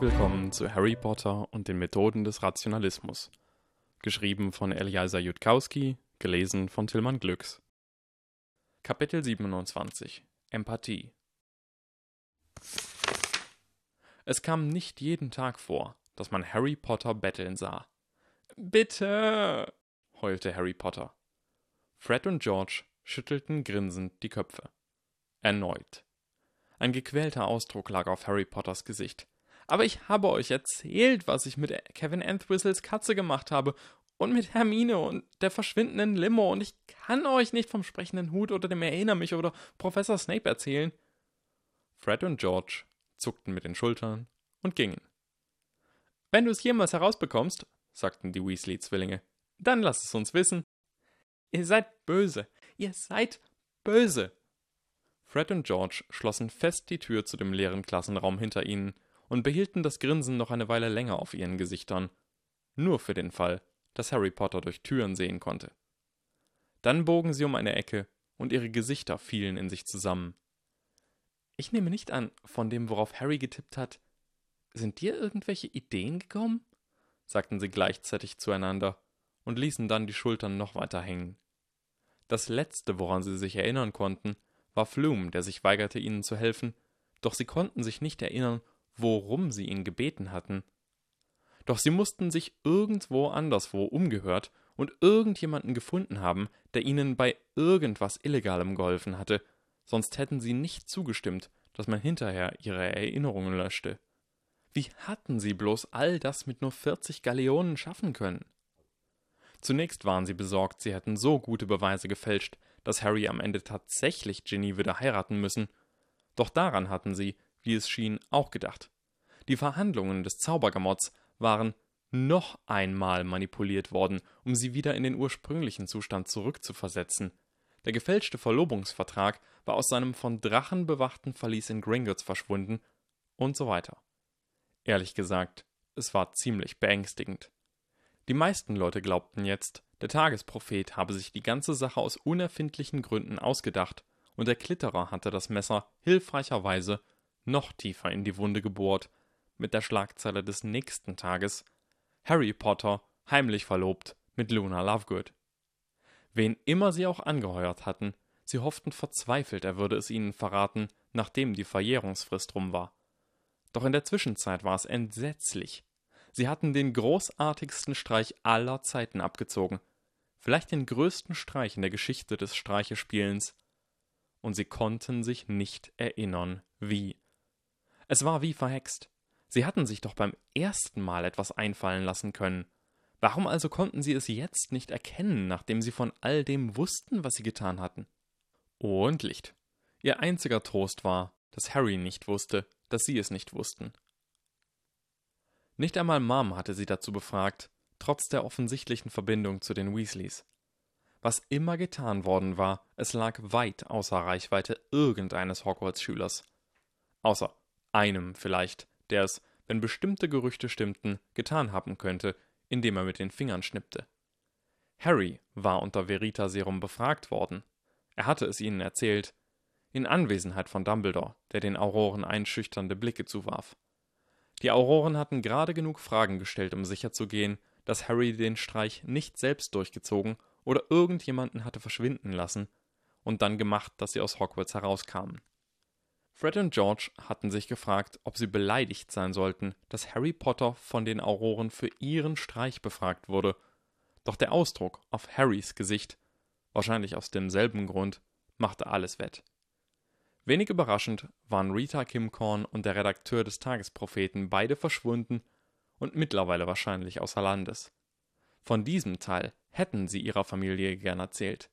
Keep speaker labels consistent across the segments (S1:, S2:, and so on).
S1: Willkommen zu Harry Potter und den Methoden des Rationalismus. Geschrieben von Eliasa Jutkowski, gelesen von Tillmann Glücks. Kapitel 27 Empathie Es kam nicht jeden Tag vor, dass man Harry Potter betteln sah. Bitte, heulte Harry Potter. Fred und George schüttelten grinsend die Köpfe. Erneut. Ein gequälter Ausdruck lag auf Harry Potters Gesicht. Aber ich habe euch erzählt, was ich mit Kevin Entwistles Katze gemacht habe und mit Hermine und der verschwindenden Limo und ich kann euch nicht vom sprechenden Hut oder dem Erinner mich oder Professor Snape erzählen. Fred und George zuckten mit den Schultern und gingen. Wenn du es jemals herausbekommst, sagten die Weasley-Zwillinge, dann lass es uns wissen. Ihr seid böse, ihr seid böse. Fred und George schlossen fest die Tür zu dem leeren Klassenraum hinter ihnen und behielten das Grinsen noch eine Weile länger auf ihren Gesichtern. Nur für den Fall, dass Harry Potter durch Türen sehen konnte. Dann bogen sie um eine Ecke und ihre Gesichter fielen in sich zusammen. Ich nehme nicht an, von dem, worauf Harry getippt hat. Sind dir irgendwelche Ideen gekommen? sagten sie gleichzeitig zueinander und ließen dann die Schultern noch weiter hängen. Das letzte, woran sie sich erinnern konnten, war Flume, der sich weigerte, ihnen zu helfen, doch sie konnten sich nicht erinnern, worum sie ihn gebeten hatten. Doch sie mussten sich irgendwo anderswo umgehört und irgendjemanden gefunden haben, der ihnen bei irgendwas Illegalem geholfen hatte, sonst hätten sie nicht zugestimmt, dass man hinterher ihre Erinnerungen löschte. Wie hatten sie bloß all das mit nur 40 Galeonen schaffen können? Zunächst waren sie besorgt, sie hätten so gute Beweise gefälscht, dass Harry am Ende tatsächlich Ginny würde heiraten müssen. Doch daran hatten sie, wie es schien, auch gedacht. Die Verhandlungen des Zaubergamotts waren noch einmal manipuliert worden, um sie wieder in den ursprünglichen Zustand zurückzuversetzen. Der gefälschte Verlobungsvertrag war aus seinem von Drachen bewachten Verlies in Gringotts verschwunden und so weiter. Ehrlich gesagt, es war ziemlich beängstigend. Die meisten Leute glaubten jetzt, der Tagesprophet habe sich die ganze Sache aus unerfindlichen Gründen ausgedacht, und der Klitterer hatte das Messer hilfreicherweise noch tiefer in die Wunde gebohrt, mit der Schlagzeile des nächsten Tages Harry Potter heimlich verlobt mit Luna Lovegood. Wen immer sie auch angeheuert hatten, sie hofften verzweifelt, er würde es ihnen verraten, nachdem die Verjährungsfrist rum war. Doch in der Zwischenzeit war es entsetzlich. Sie hatten den großartigsten Streich aller Zeiten abgezogen, vielleicht den größten Streich in der Geschichte des Streichespielens, und sie konnten sich nicht erinnern, wie. Es war wie verhext. Sie hatten sich doch beim ersten Mal etwas einfallen lassen können. Warum also konnten sie es jetzt nicht erkennen, nachdem sie von all dem wussten, was sie getan hatten? Und Licht. Ihr einziger Trost war, dass Harry nicht wusste, dass sie es nicht wussten. Nicht einmal Mom hatte sie dazu befragt, trotz der offensichtlichen Verbindung zu den Weasleys. Was immer getan worden war, es lag weit außer Reichweite irgendeines Hogwarts-Schülers. Außer einem vielleicht, der es, wenn bestimmte Gerüchte stimmten, getan haben könnte, indem er mit den Fingern schnippte. Harry war unter Veritaserum befragt worden. Er hatte es ihnen erzählt, in Anwesenheit von Dumbledore, der den Auroren einschüchternde Blicke zuwarf. Die Auroren hatten gerade genug Fragen gestellt, um sicherzugehen, dass Harry den Streich nicht selbst durchgezogen oder irgendjemanden hatte verschwinden lassen und dann gemacht, dass sie aus Hogwarts herauskamen. Fred und George hatten sich gefragt, ob sie beleidigt sein sollten, dass Harry Potter von den Auroren für ihren Streich befragt wurde. Doch der Ausdruck auf Harrys Gesicht, wahrscheinlich aus demselben Grund, machte alles wett. Wenig überraschend waren Rita Kimcorn und der Redakteur des Tagespropheten beide verschwunden und mittlerweile wahrscheinlich außer Landes. Von diesem Teil hätten sie ihrer Familie gern erzählt.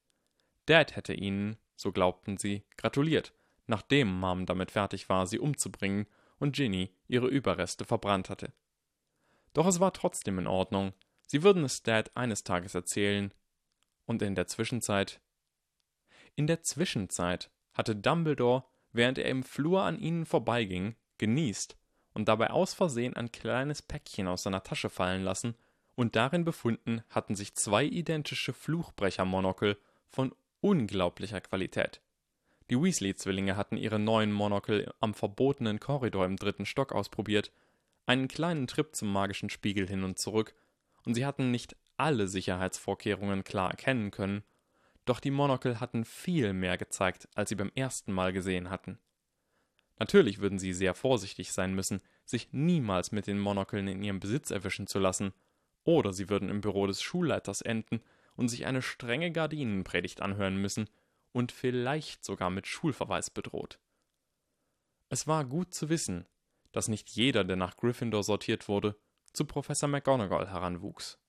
S1: Dad hätte ihnen, so glaubten sie, gratuliert nachdem Mom damit fertig war, sie umzubringen und Ginny ihre Überreste verbrannt hatte. Doch es war trotzdem in Ordnung. Sie würden es Dad eines Tages erzählen. Und in der Zwischenzeit. In der Zwischenzeit hatte Dumbledore, während er im Flur an ihnen vorbeiging, genießt und dabei aus Versehen ein kleines Päckchen aus seiner Tasche fallen lassen, und darin befunden hatten sich zwei identische Fluchbrechermonokel von unglaublicher Qualität. Die Weasley-Zwillinge hatten ihre neuen Monokel am verbotenen Korridor im dritten Stock ausprobiert, einen kleinen Trip zum magischen Spiegel hin und zurück, und sie hatten nicht alle Sicherheitsvorkehrungen klar erkennen können, doch die Monocle hatten viel mehr gezeigt, als sie beim ersten Mal gesehen hatten. Natürlich würden sie sehr vorsichtig sein müssen, sich niemals mit den Monokeln in ihrem Besitz erwischen zu lassen, oder sie würden im Büro des Schulleiters enden und sich eine strenge Gardinenpredigt anhören müssen und vielleicht sogar mit Schulverweis bedroht. Es war gut zu wissen, dass nicht jeder, der nach Gryffindor sortiert wurde, zu Professor McGonagall heranwuchs.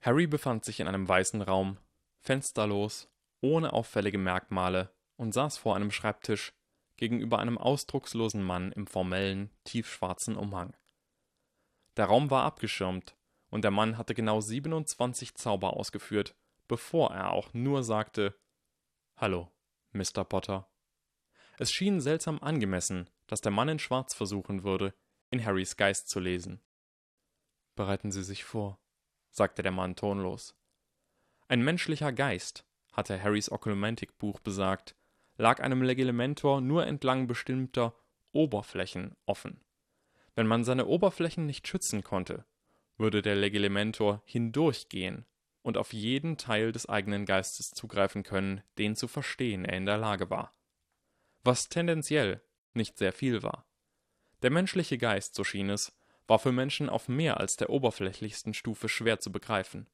S1: Harry befand sich in einem weißen Raum, fensterlos, ohne auffällige Merkmale und saß vor einem Schreibtisch gegenüber einem ausdruckslosen Mann im formellen, tiefschwarzen Umhang. Der Raum war abgeschirmt, und der Mann hatte genau 27 Zauber ausgeführt, bevor er auch nur sagte Hallo, Mr. Potter. Es schien seltsam angemessen, dass der Mann in Schwarz versuchen würde, in Harrys Geist zu lesen. Bereiten Sie sich vor, sagte der Mann tonlos. Ein menschlicher Geist, hatte Harrys Oklumentik-Buch besagt, lag einem Legelementor nur entlang bestimmter Oberflächen offen. Wenn man seine Oberflächen nicht schützen konnte, würde der Legelementor hindurchgehen und auf jeden Teil des eigenen Geistes zugreifen können, den zu verstehen er in der Lage war. Was tendenziell nicht sehr viel war. Der menschliche Geist, so schien es, war für Menschen auf mehr als der oberflächlichsten Stufe schwer zu begreifen.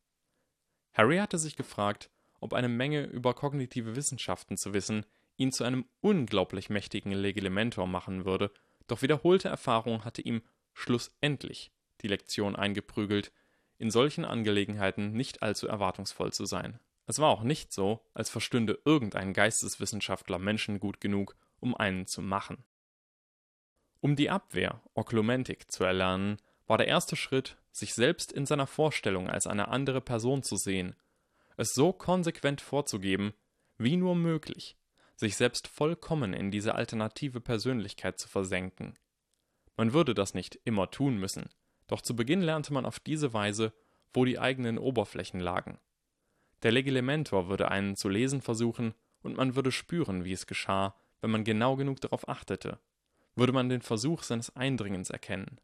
S1: Harry hatte sich gefragt, ob eine Menge über kognitive Wissenschaften zu wissen ihn zu einem unglaublich mächtigen Legelementor machen würde, doch wiederholte Erfahrung hatte ihm schlussendlich die Lektion eingeprügelt, in solchen Angelegenheiten nicht allzu erwartungsvoll zu sein. Es war auch nicht so, als verstünde irgendein Geisteswissenschaftler Menschen gut genug, um einen zu machen. Um die Abwehr, Oklumentik, zu erlernen, war der erste Schritt, sich selbst in seiner Vorstellung als eine andere Person zu sehen, es so konsequent vorzugeben, wie nur möglich, sich selbst vollkommen in diese alternative Persönlichkeit zu versenken. Man würde das nicht immer tun müssen, doch zu Beginn lernte man auf diese Weise, wo die eigenen Oberflächen lagen. Der Legelementor würde einen zu lesen versuchen, und man würde spüren, wie es geschah, wenn man genau genug darauf achtete, würde man den Versuch seines Eindringens erkennen.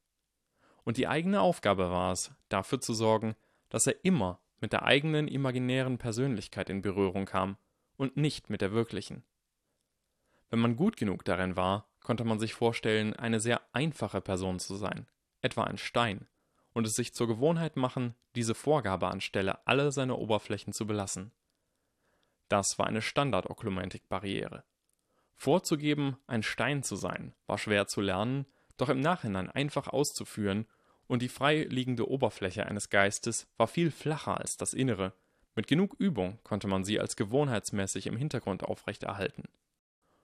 S1: Und die eigene Aufgabe war es, dafür zu sorgen, dass er immer mit der eigenen imaginären Persönlichkeit in Berührung kam und nicht mit der wirklichen. Wenn man gut genug darin war, konnte man sich vorstellen, eine sehr einfache Person zu sein, etwa ein Stein, und es sich zur Gewohnheit machen, diese Vorgabe anstelle alle seine Oberflächen zu belassen. Das war eine Standard-Oklumentik-Barriere. Vorzugeben, ein Stein zu sein, war schwer zu lernen, doch im Nachhinein einfach auszuführen, und die frei liegende Oberfläche eines Geistes war viel flacher als das Innere. Mit genug Übung konnte man sie als gewohnheitsmäßig im Hintergrund aufrechterhalten.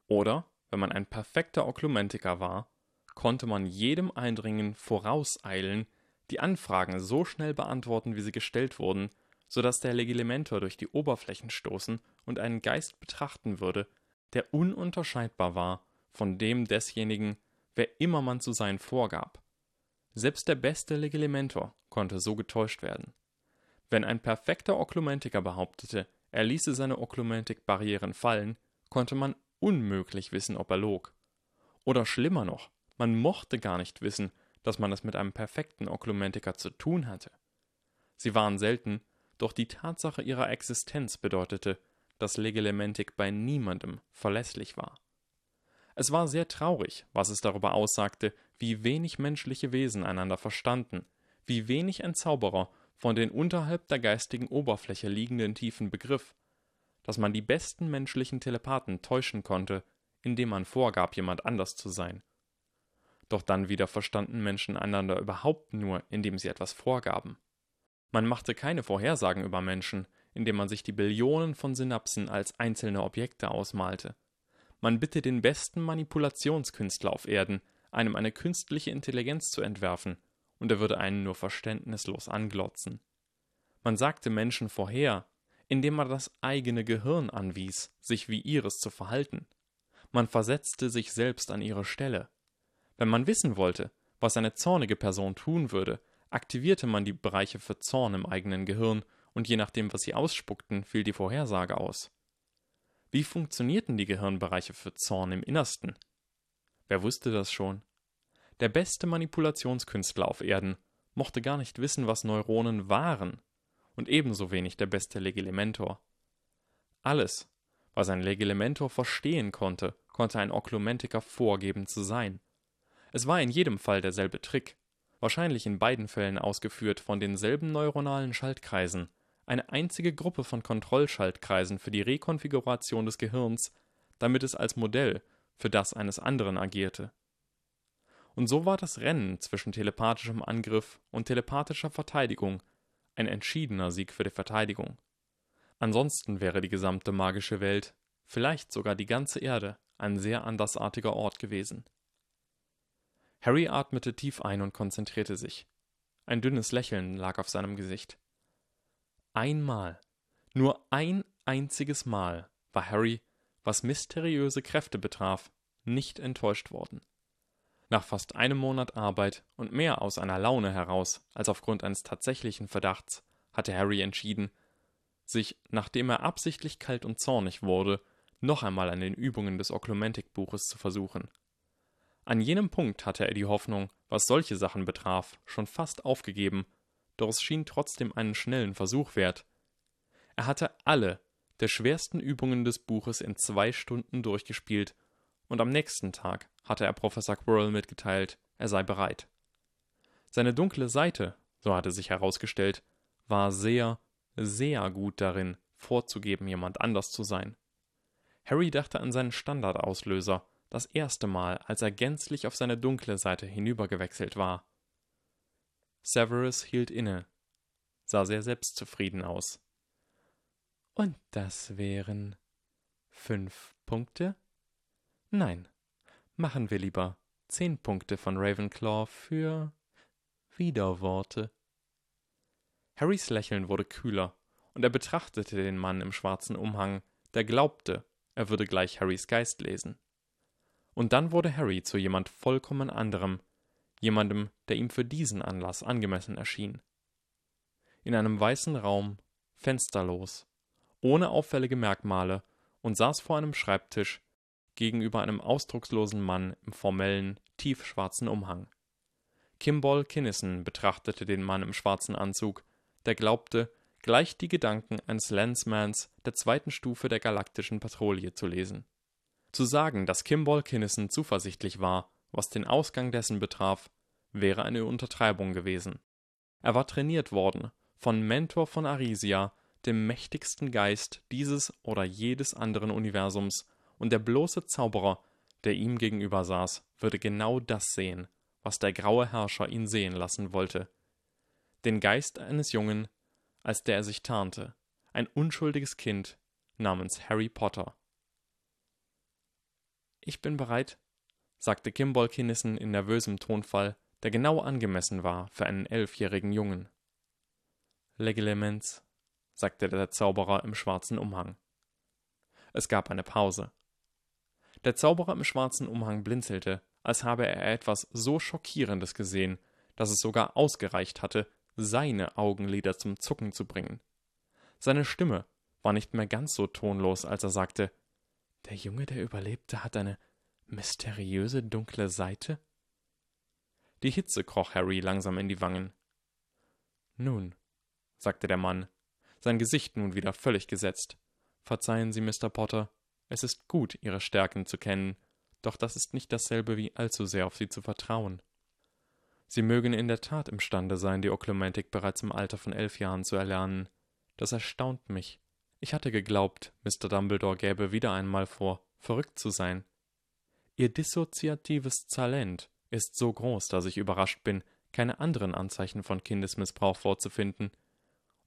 S1: Oder, wenn man ein perfekter Oklumentiker war, konnte man jedem Eindringen vorauseilen, die Anfragen so schnell beantworten, wie sie gestellt wurden, so dass der Legelementor durch die Oberflächen stoßen und einen Geist betrachten würde, der ununterscheidbar war von dem desjenigen, wer immer man zu sein vorgab. Selbst der beste Legelementor konnte so getäuscht werden. Wenn ein perfekter Oklumentiker behauptete, er ließe seine Oklumentik-Barrieren fallen, konnte man unmöglich wissen, ob er log. Oder schlimmer noch, man mochte gar nicht wissen, dass man es mit einem perfekten Oklumentiker zu tun hatte. Sie waren selten, doch die Tatsache ihrer Existenz bedeutete, dass Legelementik bei niemandem verlässlich war. Es war sehr traurig, was es darüber aussagte, wie wenig menschliche Wesen einander verstanden, wie wenig ein Zauberer von den unterhalb der geistigen Oberfläche liegenden Tiefen begriff, dass man die besten menschlichen Telepathen täuschen konnte, indem man vorgab, jemand anders zu sein. Doch dann wieder verstanden Menschen einander überhaupt nur, indem sie etwas vorgaben. Man machte keine Vorhersagen über Menschen, indem man sich die Billionen von Synapsen als einzelne Objekte ausmalte. Man bitte den besten Manipulationskünstler auf Erden, einem eine künstliche Intelligenz zu entwerfen, und er würde einen nur verständnislos anglotzen. Man sagte Menschen vorher, indem man das eigene Gehirn anwies, sich wie ihres zu verhalten. Man versetzte sich selbst an ihre Stelle. Wenn man wissen wollte, was eine zornige Person tun würde, aktivierte man die Bereiche für Zorn im eigenen Gehirn, und je nachdem, was sie ausspuckten, fiel die Vorhersage aus. Wie funktionierten die Gehirnbereiche für Zorn im Innersten? Wer wusste das schon? Der beste Manipulationskünstler auf Erden mochte gar nicht wissen, was Neuronen waren, und ebenso wenig der beste Legelementor. Alles, was ein Legelementor verstehen konnte, konnte ein Oklumentiker vorgeben zu sein. Es war in jedem Fall derselbe Trick, wahrscheinlich in beiden Fällen ausgeführt von denselben neuronalen Schaltkreisen, eine einzige Gruppe von Kontrollschaltkreisen für die Rekonfiguration des Gehirns, damit es als Modell für das eines anderen agierte. Und so war das Rennen zwischen telepathischem Angriff und telepathischer Verteidigung ein entschiedener Sieg für die Verteidigung. Ansonsten wäre die gesamte magische Welt, vielleicht sogar die ganze Erde, ein sehr andersartiger Ort gewesen. Harry atmete tief ein und konzentrierte sich. Ein dünnes Lächeln lag auf seinem Gesicht. Einmal, nur ein einziges Mal war Harry, was mysteriöse Kräfte betraf, nicht enttäuscht worden. Nach fast einem Monat Arbeit und mehr aus einer Laune heraus als aufgrund eines tatsächlichen Verdachts hatte Harry entschieden, sich, nachdem er absichtlich kalt und zornig wurde, noch einmal an den Übungen des Oklumentik-Buches zu versuchen. An jenem Punkt hatte er die Hoffnung, was solche Sachen betraf, schon fast aufgegeben, doch es schien trotzdem einen schnellen Versuch wert. Er hatte alle der schwersten Übungen des Buches in zwei Stunden durchgespielt und am nächsten Tag hatte er Professor Quirrell mitgeteilt, er sei bereit. Seine dunkle Seite, so hatte sich herausgestellt, war sehr, sehr gut darin, vorzugeben, jemand anders zu sein. Harry dachte an seinen Standardauslöser, das erste Mal, als er gänzlich auf seine dunkle Seite hinübergewechselt war. Severus hielt inne, sah sehr selbstzufrieden aus. Und das wären fünf Punkte? Nein, machen wir lieber zehn Punkte von Ravenclaw für Widerworte. Harrys Lächeln wurde kühler, und er betrachtete den Mann im schwarzen Umhang, der glaubte, er würde gleich Harrys Geist lesen. Und dann wurde Harry zu jemand vollkommen anderem, jemandem, der ihm für diesen Anlass angemessen erschien. In einem weißen Raum, fensterlos, ohne auffällige Merkmale, und saß vor einem Schreibtisch, gegenüber einem ausdruckslosen Mann im formellen, tiefschwarzen Umhang. Kimball Kinnison betrachtete den Mann im schwarzen Anzug, der glaubte, gleich die Gedanken eines Landsmans der zweiten Stufe der galaktischen Patrouille zu lesen. Zu sagen, dass Kimball Kinnison zuversichtlich war, was den Ausgang dessen betraf, wäre eine Untertreibung gewesen. Er war trainiert worden von Mentor von Arisia, dem mächtigsten Geist dieses oder jedes anderen Universums, und der bloße Zauberer, der ihm gegenüber saß, würde genau das sehen, was der graue Herrscher ihn sehen lassen wollte. Den Geist eines Jungen, als der er sich tarnte, ein unschuldiges Kind namens Harry Potter. Ich bin bereit, sagte Kimball Kinnison in nervösem Tonfall, der genau angemessen war für einen elfjährigen Jungen. Legilements, sagte der Zauberer im schwarzen Umhang. Es gab eine Pause. Der Zauberer im schwarzen Umhang blinzelte, als habe er etwas so Schockierendes gesehen, dass es sogar ausgereicht hatte, seine Augenlider zum Zucken zu bringen. Seine Stimme war nicht mehr ganz so tonlos, als er sagte Der Junge, der überlebte, hat eine mysteriöse dunkle Seite? Die Hitze kroch Harry langsam in die Wangen. Nun, sagte der Mann, sein Gesicht nun wieder völlig gesetzt. Verzeihen Sie, Mr. Potter, es ist gut, ihre Stärken zu kennen, doch das ist nicht dasselbe wie allzu sehr auf sie zu vertrauen. Sie mögen in der Tat imstande sein, die Oklumentik bereits im Alter von elf Jahren zu erlernen. Das erstaunt mich. Ich hatte geglaubt, Mr. Dumbledore gäbe wieder einmal vor, verrückt zu sein. Ihr dissoziatives Talent ist so groß, dass ich überrascht bin, keine anderen Anzeichen von Kindesmissbrauch vorzufinden,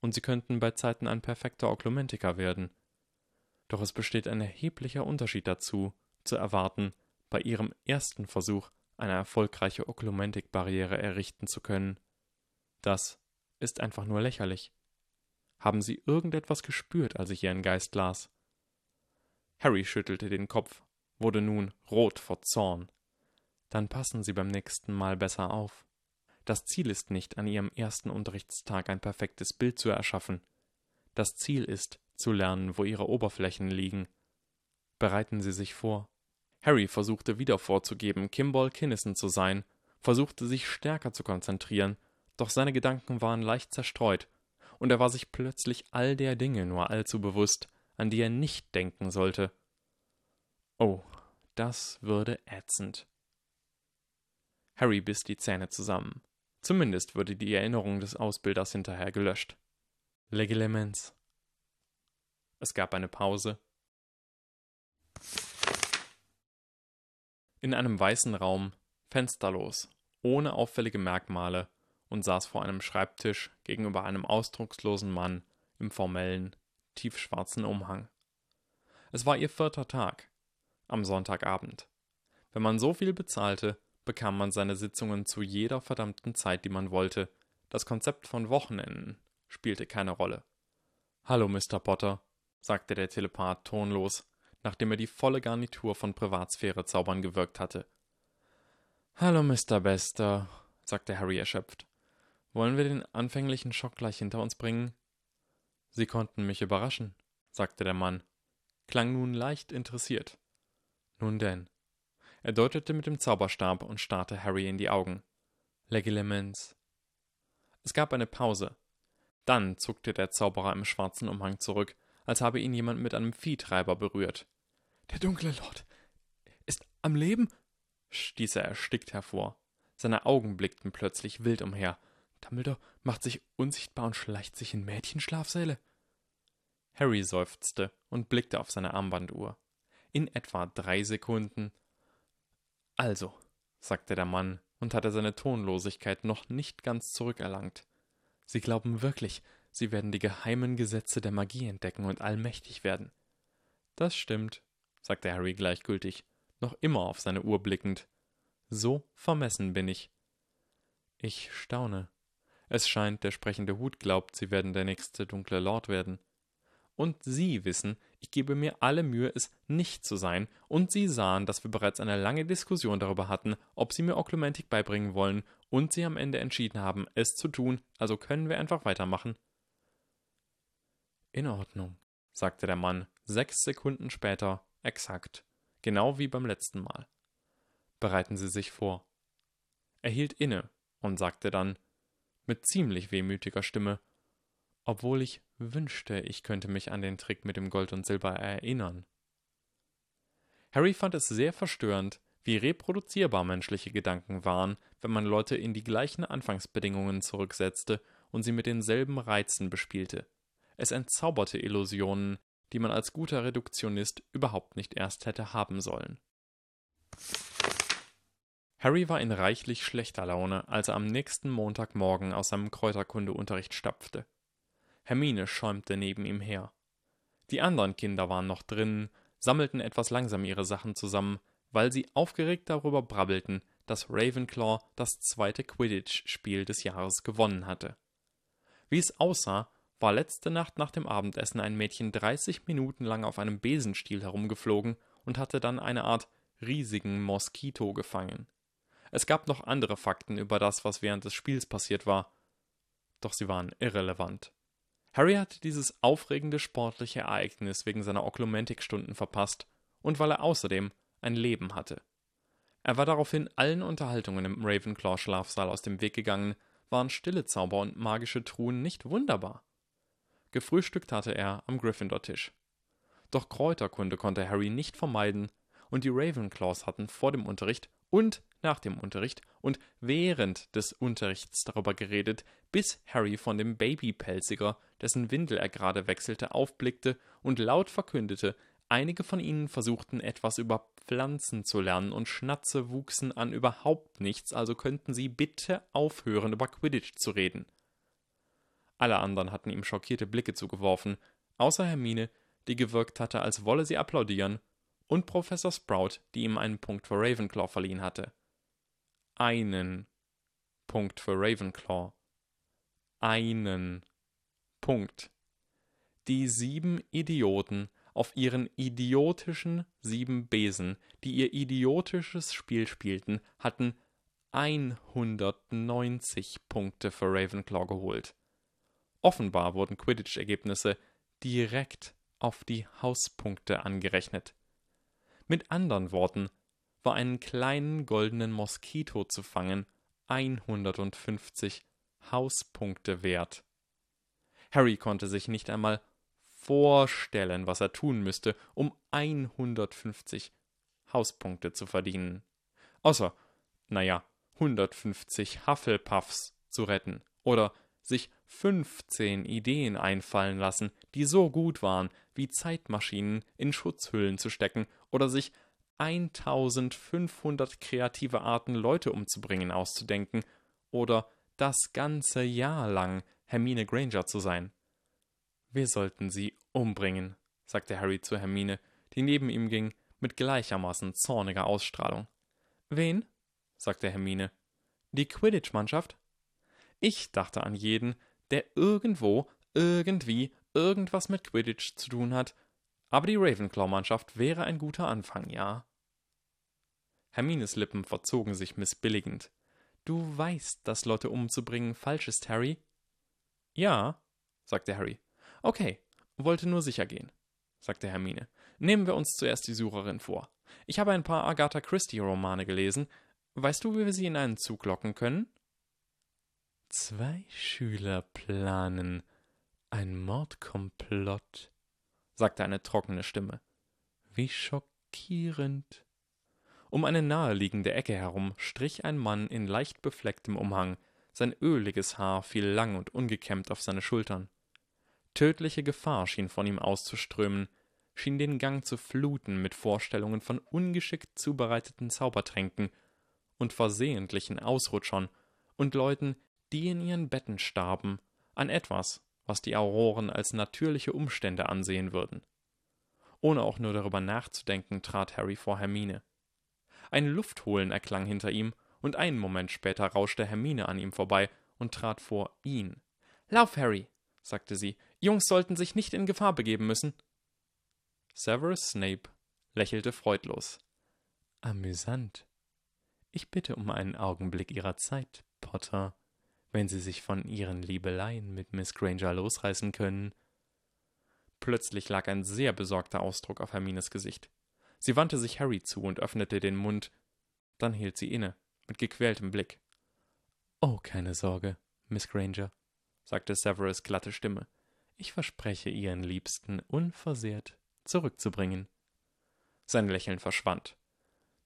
S1: und Sie könnten bei Zeiten ein perfekter Oklumentiker werden. Doch es besteht ein erheblicher Unterschied dazu, zu erwarten, bei ihrem ersten Versuch eine erfolgreiche Oklumentik-Barriere errichten zu können. Das ist einfach nur lächerlich. Haben Sie irgendetwas gespürt, als ich Ihren Geist las? Harry schüttelte den Kopf, wurde nun rot vor Zorn. Dann passen Sie beim nächsten Mal besser auf. Das Ziel ist nicht, an Ihrem ersten Unterrichtstag ein perfektes Bild zu erschaffen. Das Ziel ist, zu lernen, wo ihre Oberflächen liegen. Bereiten Sie sich vor. Harry versuchte wieder vorzugeben, Kimball Kinnison zu sein, versuchte sich stärker zu konzentrieren, doch seine Gedanken waren leicht zerstreut, und er war sich plötzlich all der Dinge nur allzu bewusst, an die er nicht denken sollte. Oh, das würde ätzend. Harry biss die Zähne zusammen. Zumindest würde die Erinnerung des Ausbilders hinterher gelöscht. Legilemens. Es gab eine Pause. In einem weißen Raum, fensterlos, ohne auffällige Merkmale, und saß vor einem Schreibtisch gegenüber einem ausdruckslosen Mann im formellen, tiefschwarzen Umhang. Es war ihr vierter Tag, am Sonntagabend. Wenn man so viel bezahlte, bekam man seine Sitzungen zu jeder verdammten Zeit, die man wollte. Das Konzept von Wochenenden spielte keine Rolle. Hallo, Mr. Potter, sagte der Telepath tonlos, nachdem er die volle Garnitur von Privatsphäre zaubern gewirkt hatte. Hallo, Mr. Bester, sagte Harry erschöpft. Wollen wir den anfänglichen Schock gleich hinter uns bringen? Sie konnten mich überraschen, sagte der Mann, klang nun leicht interessiert. Nun denn. Er deutete mit dem Zauberstab und starrte Harry in die Augen. Legilimens. Es gab eine Pause. Dann zuckte der Zauberer im schwarzen Umhang zurück, als habe ihn jemand mit einem Viehtreiber berührt. Der dunkle Lord ist am Leben? stieß er erstickt hervor. Seine Augen blickten plötzlich wild umher. Dumbledore macht sich unsichtbar und schleicht sich in Mädchenschlafsäle. Harry seufzte und blickte auf seine Armbanduhr. In etwa drei Sekunden. Also, sagte der Mann und hatte seine Tonlosigkeit noch nicht ganz zurückerlangt. Sie glauben wirklich, Sie werden die geheimen Gesetze der Magie entdecken und allmächtig werden. Das stimmt, sagte Harry gleichgültig, noch immer auf seine Uhr blickend. So vermessen bin ich. Ich staune. Es scheint, der sprechende Hut glaubt, Sie werden der nächste dunkle Lord werden. Und Sie wissen, ich gebe mir alle Mühe, es nicht zu sein, und Sie sahen, dass wir bereits eine lange Diskussion darüber hatten, ob Sie mir Oklumentik beibringen wollen, und Sie am Ende entschieden haben, es zu tun, also können wir einfach weitermachen. In Ordnung, sagte der Mann, sechs Sekunden später, exakt, genau wie beim letzten Mal. Bereiten Sie sich vor. Er hielt inne und sagte dann, mit ziemlich wehmütiger Stimme, obwohl ich wünschte, ich könnte mich an den Trick mit dem Gold und Silber erinnern. Harry fand es sehr verstörend, wie reproduzierbar menschliche Gedanken waren, wenn man Leute in die gleichen Anfangsbedingungen zurücksetzte und sie mit denselben Reizen bespielte. Es entzauberte Illusionen, die man als guter Reduktionist überhaupt nicht erst hätte haben sollen. Harry war in reichlich schlechter Laune, als er am nächsten Montagmorgen aus seinem Kräuterkundeunterricht stapfte. Hermine schäumte neben ihm her. Die anderen Kinder waren noch drinnen, sammelten etwas langsam ihre Sachen zusammen, weil sie aufgeregt darüber brabbelten, dass Ravenclaw das zweite Quidditch-Spiel des Jahres gewonnen hatte. Wie es aussah, war letzte Nacht nach dem Abendessen ein Mädchen 30 Minuten lang auf einem Besenstiel herumgeflogen und hatte dann eine Art riesigen Moskito gefangen. Es gab noch andere Fakten über das, was während des Spiels passiert war. Doch sie waren irrelevant. Harry hatte dieses aufregende sportliche Ereignis wegen seiner Oklumentikstunden verpasst und weil er außerdem ein Leben hatte. Er war daraufhin allen Unterhaltungen im Ravenclaw-Schlafsaal aus dem Weg gegangen, waren stille Zauber und magische Truhen nicht wunderbar. Gefrühstückt hatte er am Gryffindor-Tisch. Doch Kräuterkunde konnte Harry nicht vermeiden, und die Ravenclaws hatten vor dem Unterricht und nach dem Unterricht und während des Unterrichts darüber geredet, bis Harry von dem Babypelziger, dessen Windel er gerade wechselte, aufblickte und laut verkündete, einige von ihnen versuchten etwas über Pflanzen zu lernen und Schnatze wuchsen an überhaupt nichts, also könnten sie bitte aufhören, über Quidditch zu reden. Alle anderen hatten ihm schockierte Blicke zugeworfen, außer Hermine, die gewirkt hatte, als wolle sie applaudieren und Professor Sprout, die ihm einen Punkt für Ravenclaw verliehen hatte. Einen Punkt für Ravenclaw. Einen Punkt. Die sieben Idioten auf ihren idiotischen sieben Besen, die ihr idiotisches Spiel spielten, hatten 190 Punkte für Ravenclaw geholt. Offenbar wurden Quidditch-Ergebnisse direkt auf die Hauspunkte angerechnet. Mit anderen Worten war einen kleinen goldenen Moskito zu fangen 150 Hauspunkte wert. Harry konnte sich nicht einmal vorstellen, was er tun müsste, um 150 Hauspunkte zu verdienen. Außer, naja, 150 Hufflepuffs zu retten oder sich 15 Ideen einfallen lassen, die so gut waren, wie Zeitmaschinen in Schutzhüllen zu stecken oder sich 1500 kreative Arten, Leute umzubringen, auszudenken oder das ganze Jahr lang Hermine Granger zu sein. Wir sollten sie umbringen, sagte Harry zu Hermine, die neben ihm ging, mit gleichermaßen zorniger Ausstrahlung. Wen? sagte Hermine. Die Quidditch-Mannschaft? Ich dachte an jeden, der irgendwo, irgendwie, irgendwas mit Quidditch zu tun hat, aber die Ravenclaw-Mannschaft wäre ein guter Anfang, ja. Hermines Lippen verzogen sich missbilligend. Du weißt, dass Lotte umzubringen falsch ist, Harry? Ja, sagte Harry. Okay, wollte nur sicher gehen, sagte Hermine. Nehmen wir uns zuerst die Sucherin vor. Ich habe ein paar Agatha Christie-Romane gelesen. Weißt du, wie wir sie in einen Zug locken können? Zwei Schüler planen ein Mordkomplott, sagte eine trockene Stimme. Wie schockierend. Um eine naheliegende Ecke herum strich ein Mann in leicht beflecktem Umhang, sein öliges Haar fiel lang und ungekämmt auf seine Schultern. Tödliche Gefahr schien von ihm auszuströmen, schien den Gang zu fluten mit Vorstellungen von ungeschickt zubereiteten Zaubertränken und versehentlichen Ausrutschern und Leuten, die in ihren Betten starben, an etwas, was die Auroren als natürliche Umstände ansehen würden. Ohne auch nur darüber nachzudenken, trat Harry vor Hermine. Ein Luftholen erklang hinter ihm, und einen Moment später rauschte Hermine an ihm vorbei und trat vor ihn. Lauf, Harry, sagte sie. Jungs sollten sich nicht in Gefahr begeben müssen. Severus Snape lächelte freudlos. Amüsant. Ich bitte um einen Augenblick Ihrer Zeit, Potter, wenn Sie sich von Ihren Liebeleien mit Miss Granger losreißen können. Plötzlich lag ein sehr besorgter Ausdruck auf Hermines Gesicht. Sie wandte sich Harry zu und öffnete den Mund. Dann hielt sie inne, mit gequältem Blick. Oh, keine Sorge, Miss Granger, sagte Severus glatte Stimme. Ich verspreche Ihren Liebsten unversehrt zurückzubringen. Sein Lächeln verschwand.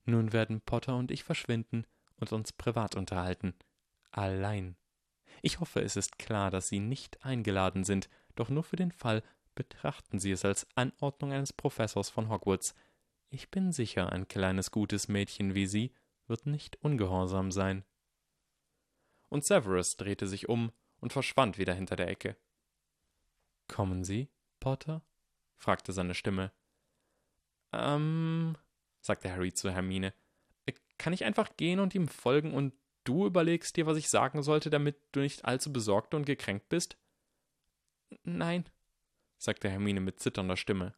S1: Nun werden Potter und ich verschwinden und uns privat unterhalten. Allein. Ich hoffe, es ist klar, dass Sie nicht eingeladen sind, doch nur für den Fall betrachten Sie es als Anordnung eines Professors von Hogwarts. Ich bin sicher, ein kleines gutes Mädchen wie Sie wird nicht ungehorsam sein. Und Severus drehte sich um und verschwand wieder hinter der Ecke. Kommen Sie, Potter? fragte seine Stimme. Ähm, sagte Harry zu Hermine. Äh, kann ich einfach gehen und ihm folgen und du überlegst dir, was ich sagen sollte, damit du nicht allzu besorgt und gekränkt bist? Nein, sagte Hermine mit zitternder Stimme.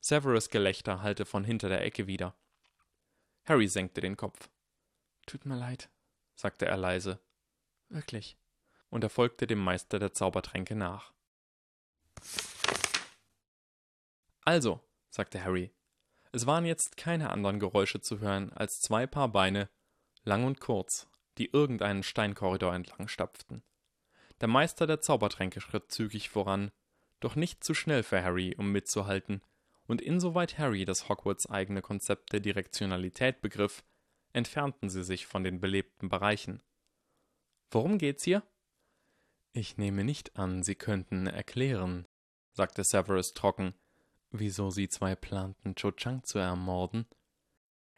S1: Severus Gelächter hallte von hinter der Ecke wieder. Harry senkte den Kopf. Tut mir leid, sagte er leise. Wirklich. Und er folgte dem Meister der Zaubertränke nach. Also, sagte Harry. Es waren jetzt keine anderen Geräusche zu hören als zwei Paar Beine, lang und kurz, die irgendeinen Steinkorridor entlang stapften. Der Meister der Zaubertränke schritt zügig voran, doch nicht zu schnell für Harry, um mitzuhalten, und insoweit Harry das Hogwarts eigene Konzept der Direktionalität begriff, entfernten sie sich von den belebten Bereichen. Worum geht's hier? Ich nehme nicht an, Sie könnten erklären, sagte Severus trocken, wieso Sie zwei planten, Cho Chang zu ermorden.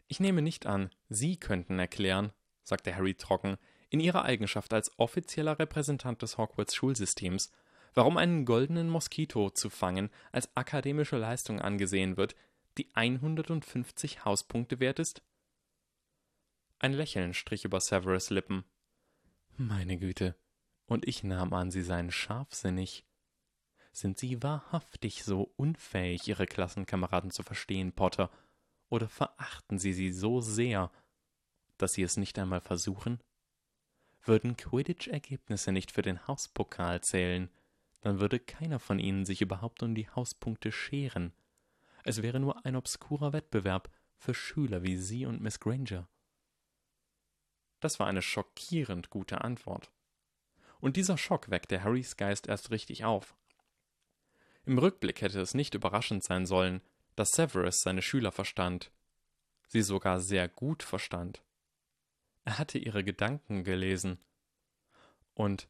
S1: Ich nehme nicht an, Sie könnten erklären, sagte Harry trocken, in Ihrer Eigenschaft als offizieller Repräsentant des Hogwarts Schulsystems, warum einen goldenen Moskito zu fangen als akademische Leistung angesehen wird, die 150 Hauspunkte wert ist? Ein Lächeln strich über Severus Lippen. Meine Güte, und ich nahm an, Sie seien scharfsinnig. Sind Sie wahrhaftig so unfähig, Ihre Klassenkameraden zu verstehen, Potter, oder verachten Sie sie so sehr, dass Sie es nicht einmal versuchen? Würden Quidditch-Ergebnisse nicht für den Hauspokal zählen, dann würde keiner von ihnen sich überhaupt um die Hauspunkte scheren. Es wäre nur ein obskurer Wettbewerb, für Schüler wie Sie und Miss Granger. Das war eine schockierend gute Antwort. Und dieser Schock weckte Harrys Geist erst richtig auf. Im Rückblick hätte es nicht überraschend sein sollen, dass Severus seine Schüler verstand, sie sogar sehr gut verstand. Er hatte ihre Gedanken gelesen. Und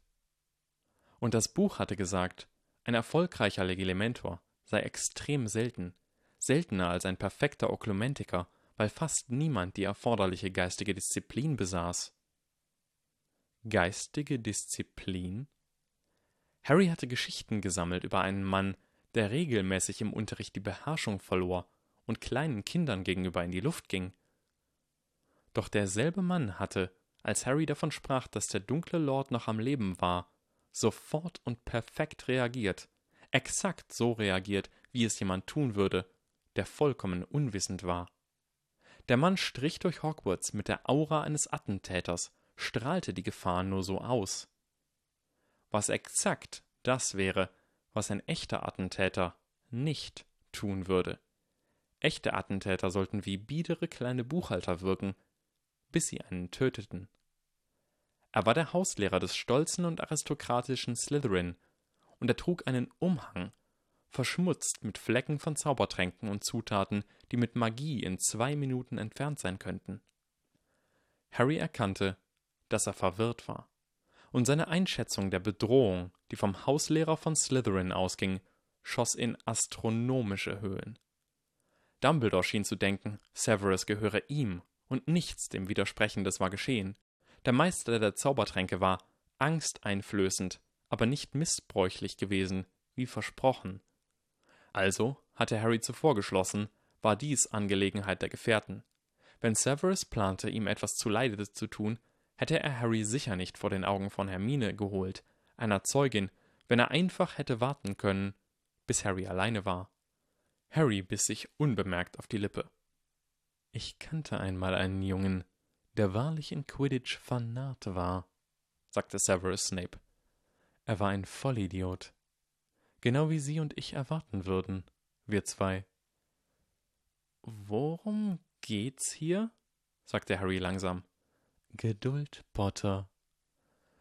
S1: und das Buch hatte gesagt, ein erfolgreicher Legilementor sei extrem selten, seltener als ein perfekter Oklumentiker, weil fast niemand die erforderliche geistige Disziplin besaß. Geistige Disziplin? Harry hatte Geschichten gesammelt über einen Mann, der regelmäßig im Unterricht die Beherrschung verlor und kleinen Kindern gegenüber in die Luft ging. Doch derselbe Mann hatte, als Harry davon sprach, dass der dunkle Lord noch am Leben war, sofort und perfekt reagiert, exakt so reagiert, wie es jemand tun würde, der vollkommen unwissend war. Der Mann strich durch Hogwarts mit der Aura eines Attentäters, strahlte die Gefahr nur so aus. Was exakt das wäre, was ein echter Attentäter nicht tun würde. Echte Attentäter sollten wie biedere kleine Buchhalter wirken, bis sie einen töteten. Er war der Hauslehrer des stolzen und aristokratischen Slytherin, und er trug einen Umhang, verschmutzt mit Flecken von Zaubertränken und Zutaten, die mit Magie in zwei Minuten entfernt sein könnten. Harry erkannte, dass er verwirrt war, und seine Einschätzung der Bedrohung, die vom Hauslehrer von Slytherin ausging, schoss in astronomische Höhen. Dumbledore schien zu denken, Severus gehöre ihm und nichts dem Widersprechendes war geschehen. Der Meister der Zaubertränke war angsteinflößend, aber nicht missbräuchlich gewesen, wie versprochen. Also, hatte Harry zuvor geschlossen, war dies Angelegenheit der Gefährten. Wenn Severus plante, ihm etwas zuleide zu tun, hätte er Harry sicher nicht vor den Augen von Hermine geholt, einer Zeugin, wenn er einfach hätte warten können, bis Harry alleine war. Harry biss sich unbemerkt auf die Lippe. Ich kannte einmal einen Jungen, der wahrlich in Quidditch Fanat war, sagte Severus Snape. Er war ein Vollidiot. Genau wie Sie und ich erwarten würden, wir zwei. Worum geht's hier? sagte Harry langsam. Geduld, Potter.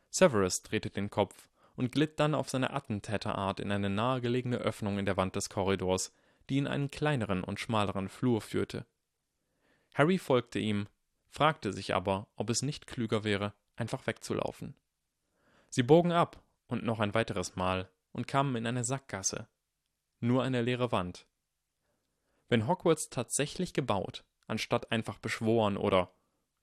S1: Severus drehte den Kopf und glitt dann auf seine Attentäterart in eine nahegelegene Öffnung in der Wand des Korridors, die in einen kleineren und schmaleren Flur führte. Harry folgte ihm fragte sich aber, ob es nicht klüger wäre, einfach wegzulaufen. Sie bogen ab und noch ein weiteres Mal und kamen in eine Sackgasse. Nur eine leere Wand. Wenn Hogwarts tatsächlich gebaut, anstatt einfach beschworen oder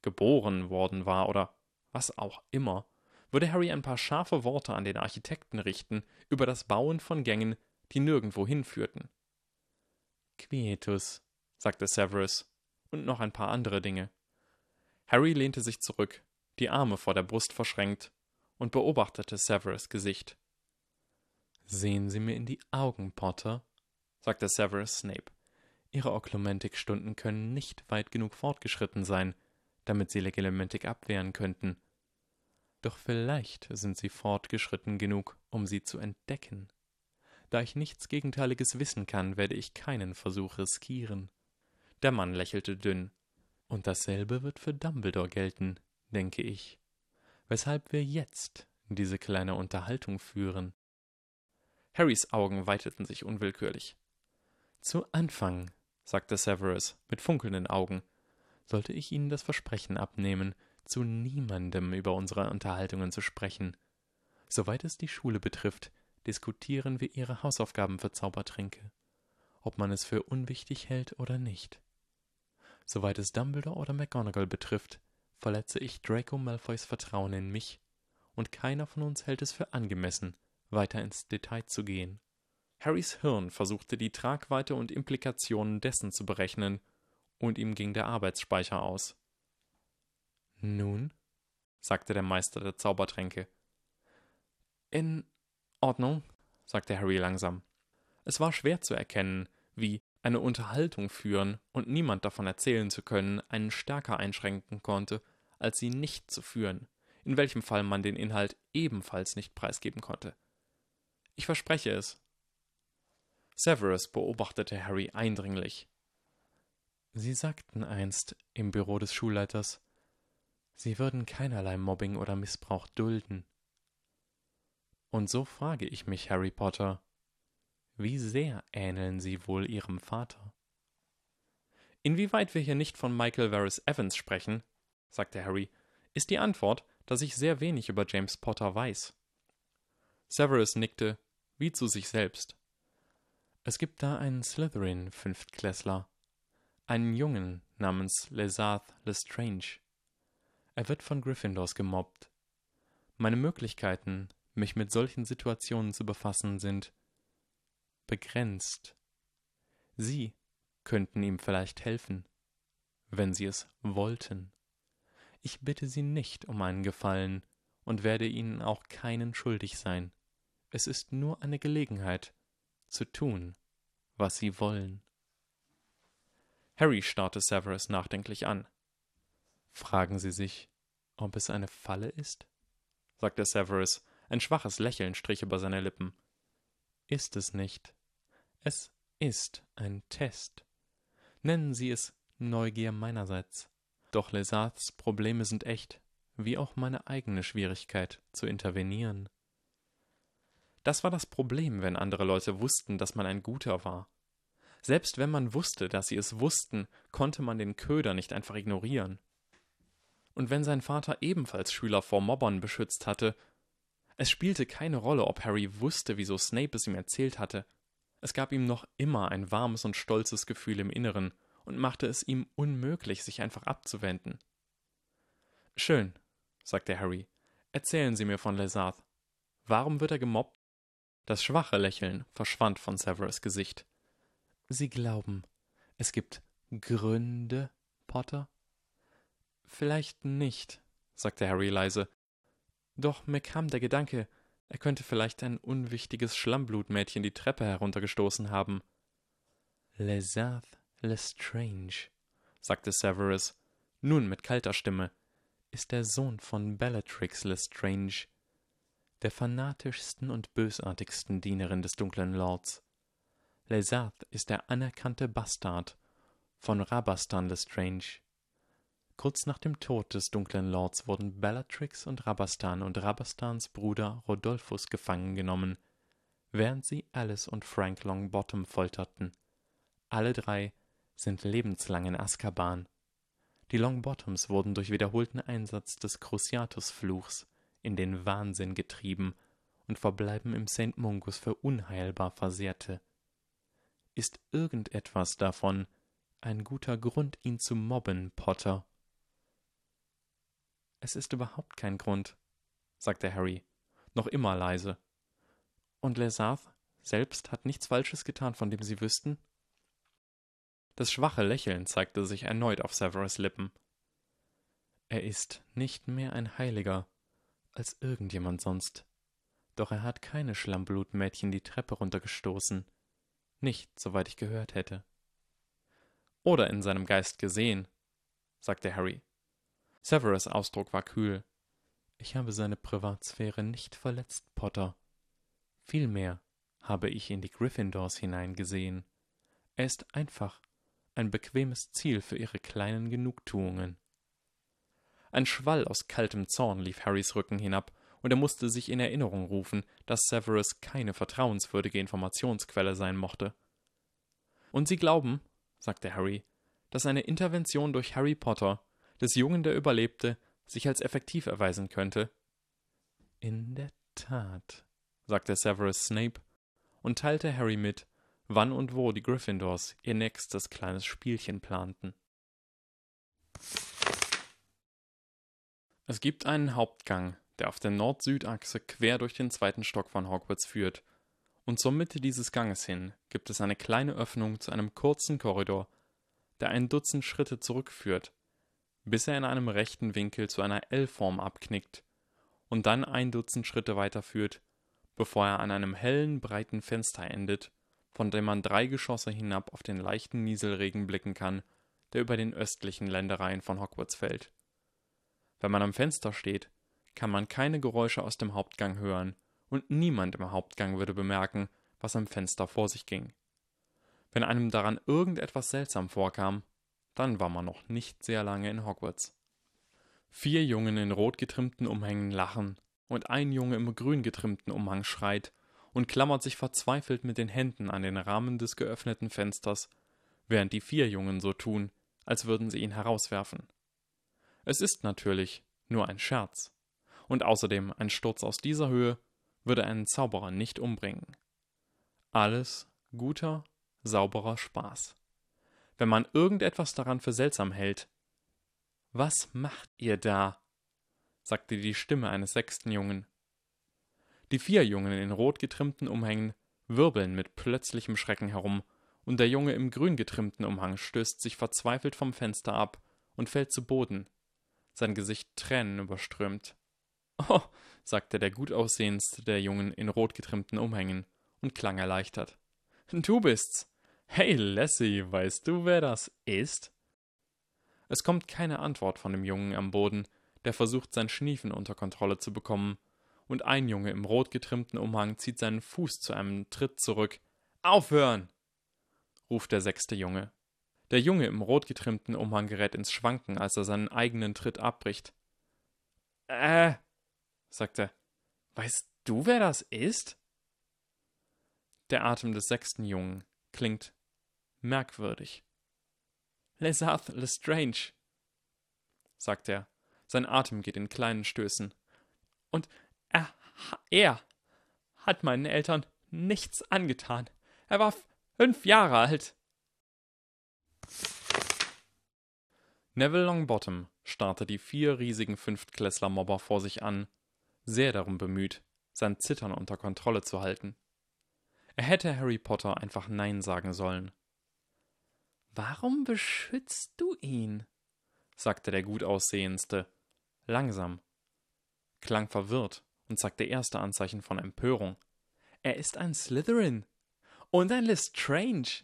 S1: geboren worden war oder was auch immer, würde Harry ein paar scharfe Worte an den Architekten richten über das Bauen von Gängen, die nirgendwo hinführten. Quietus, sagte Severus, und noch ein paar andere Dinge. Harry lehnte sich zurück, die Arme vor der Brust verschränkt, und beobachtete Severus Gesicht. Sehen Sie mir in die Augen, Potter, sagte Severus Snape. Ihre Oklumentik-Stunden können nicht weit genug fortgeschritten sein, damit Sie Legelementik abwehren könnten. Doch vielleicht sind Sie fortgeschritten genug, um sie zu entdecken. Da ich nichts Gegenteiliges wissen kann, werde ich keinen Versuch riskieren. Der Mann lächelte dünn. Und dasselbe wird für Dumbledore gelten, denke ich. Weshalb wir jetzt diese kleine Unterhaltung führen. Harrys Augen weiteten sich unwillkürlich. Zu Anfang, sagte Severus mit funkelnden Augen, sollte ich Ihnen das Versprechen abnehmen, zu niemandem über unsere Unterhaltungen zu sprechen. Soweit es die Schule betrifft, diskutieren wir Ihre Hausaufgaben für Zaubertränke, ob man es für unwichtig hält oder nicht. Soweit es Dumbledore oder McGonagall betrifft, verletze ich Draco Malfoys Vertrauen in mich, und keiner von uns hält es für angemessen, weiter ins Detail zu gehen. Harrys Hirn versuchte die Tragweite und Implikationen dessen zu berechnen, und ihm ging der Arbeitsspeicher aus. Nun, sagte der Meister der Zaubertränke. In Ordnung, sagte Harry langsam. Es war schwer zu erkennen, wie eine Unterhaltung führen und niemand davon erzählen zu können, einen stärker einschränken konnte, als sie nicht zu führen, in welchem Fall man den Inhalt ebenfalls nicht preisgeben konnte. Ich verspreche es. Severus beobachtete Harry eindringlich. Sie sagten einst im Büro des Schulleiters, Sie würden keinerlei Mobbing oder Missbrauch dulden. Und so frage ich mich, Harry Potter, wie sehr ähneln Sie wohl Ihrem Vater? Inwieweit wir hier nicht von Michael Varys Evans sprechen, sagte Harry, ist die Antwort, dass ich sehr wenig über James Potter weiß. Severus nickte, wie zu sich selbst. Es gibt da einen Slytherin-Fünftklässler, einen Jungen namens Lesarth Lestrange. Er wird von Gryffindors gemobbt. Meine Möglichkeiten, mich mit solchen Situationen zu befassen, sind begrenzt. Sie könnten ihm vielleicht helfen, wenn Sie es wollten. Ich bitte Sie nicht um einen Gefallen und werde Ihnen auch keinen schuldig sein. Es ist nur eine Gelegenheit, zu tun, was Sie wollen. Harry starrte Severus nachdenklich an. Fragen Sie sich, ob es eine Falle ist? sagte Severus. Ein schwaches Lächeln strich über seine Lippen. Ist es nicht. Es ist ein Test. Nennen Sie es Neugier meinerseits. Doch Lesarts Probleme sind echt, wie auch meine eigene Schwierigkeit zu intervenieren. Das war das Problem, wenn andere Leute wussten, dass man ein Guter war. Selbst wenn man wusste, dass sie es wussten, konnte man den Köder nicht einfach ignorieren und wenn sein Vater ebenfalls Schüler vor Mobbern beschützt hatte. Es spielte keine Rolle, ob Harry wusste, wieso Snape es ihm erzählt hatte. Es gab ihm noch immer ein warmes und stolzes Gefühl im Inneren und machte es ihm unmöglich, sich einfach abzuwenden. Schön, sagte Harry. Erzählen Sie mir von Lesarth. Warum wird er gemobbt? Das schwache Lächeln verschwand von Severus Gesicht. Sie glauben, es gibt Gründe, Potter? Vielleicht nicht, sagte Harry leise. Doch mir kam der Gedanke, er könnte vielleicht ein unwichtiges Schlammblutmädchen die Treppe heruntergestoßen haben. Lesarth Lestrange, sagte Severus, nun mit kalter Stimme, ist der Sohn von Bellatrix Lestrange, der fanatischsten und bösartigsten Dienerin des dunklen Lords. Lesarth ist der anerkannte Bastard von Rabastan Lestrange, Kurz nach dem Tod des dunklen Lords wurden Bellatrix und Rabastan und Rabastans Bruder Rodolphus gefangen genommen, während sie Alice und Frank Longbottom folterten. Alle drei sind lebenslang in Azkaban. Die Longbottoms wurden durch wiederholten Einsatz des Cruciatus-Fluchs in den Wahnsinn getrieben und verbleiben im St. Mungus für unheilbar Versehrte. Ist irgendetwas davon ein guter Grund, ihn zu mobben, Potter? Es ist überhaupt kein Grund, sagte Harry, noch immer leise. Und Lesarth selbst hat nichts Falsches getan, von dem Sie wüssten? Das schwache Lächeln zeigte sich erneut auf Severus Lippen. Er ist nicht mehr ein Heiliger als irgendjemand sonst. Doch er hat keine Schlammblutmädchen die Treppe runtergestoßen. Nicht, soweit ich gehört hätte. Oder in seinem Geist gesehen, sagte Harry. Severus Ausdruck war kühl. Ich habe seine Privatsphäre nicht verletzt, Potter. Vielmehr habe ich in die Gryffindors hineingesehen. Er ist einfach ein bequemes Ziel für ihre kleinen Genugtuungen. Ein Schwall aus kaltem Zorn lief Harrys Rücken hinab, und er musste sich in Erinnerung rufen, dass Severus keine vertrauenswürdige Informationsquelle sein mochte. Und Sie glauben, sagte Harry, dass eine Intervention durch Harry Potter des Jungen, der überlebte, sich als effektiv erweisen könnte. In der Tat, sagte Severus Snape und teilte Harry mit, wann und wo die Gryffindors ihr nächstes kleines Spielchen planten. Es gibt einen Hauptgang, der auf der Nord-Süd-Achse quer durch den zweiten Stock von Hogwarts führt, und zur Mitte dieses Ganges hin gibt es eine kleine Öffnung zu einem kurzen Korridor, der ein Dutzend Schritte zurückführt bis er in einem rechten Winkel zu einer L-Form abknickt und dann ein Dutzend Schritte weiterführt, bevor er an einem hellen, breiten Fenster endet, von dem man drei Geschosse hinab auf den leichten Nieselregen blicken kann, der über den östlichen Ländereien von Hogwarts fällt. Wenn man am Fenster steht, kann man keine Geräusche aus dem Hauptgang hören, und niemand im Hauptgang würde bemerken, was am Fenster vor sich ging. Wenn einem daran irgendetwas seltsam vorkam, Dann war man noch nicht sehr lange in Hogwarts. Vier Jungen in rot getrimmten Umhängen lachen, und ein Junge im grün getrimmten Umhang schreit und klammert sich verzweifelt mit den Händen an den Rahmen des geöffneten Fensters, während die vier Jungen so tun, als würden sie ihn herauswerfen. Es ist natürlich nur ein Scherz, und außerdem ein Sturz aus dieser Höhe würde einen Zauberer nicht umbringen. Alles guter, sauberer Spaß. Wenn man irgendetwas daran für seltsam hält. Was macht ihr da? sagte die Stimme eines sechsten Jungen. Die vier Jungen in rot getrimmten Umhängen wirbeln mit plötzlichem Schrecken herum, und der Junge im grün getrimmten Umhang stößt sich verzweifelt vom Fenster ab und fällt zu Boden, sein Gesicht Tränen überströmt. Oh, sagte der gut aussehendste der Jungen in rot getrimmten Umhängen und klang erleichtert. Du bist's. Hey, Lassie, weißt du, wer das ist? Es kommt keine Antwort von dem Jungen am Boden, der versucht, sein Schniefen unter Kontrolle zu bekommen, und ein Junge im rot getrimmten Umhang zieht seinen Fuß zu einem Tritt zurück. Aufhören! ruft der sechste Junge. Der Junge im rot getrimmten Umhang gerät ins Schwanken, als er seinen eigenen Tritt abbricht. Äh, sagt er. Weißt du, wer das ist? Der Atem des sechsten Jungen klingt merkwürdig. Lesarth Lestrange, sagt er. Sein Atem geht in kleinen Stößen. Und er, er hat meinen Eltern nichts angetan. Er war fünf Jahre alt. Neville Longbottom starrte die vier riesigen Fünftklässler-Mobber vor sich an, sehr darum bemüht, sein Zittern unter Kontrolle zu halten. Er hätte Harry Potter einfach Nein sagen sollen. Warum beschützt du ihn? sagte der Gutaussehendste, langsam, klang verwirrt und zeigte erste Anzeichen von Empörung. Er ist ein Slytherin und ein Lestrange.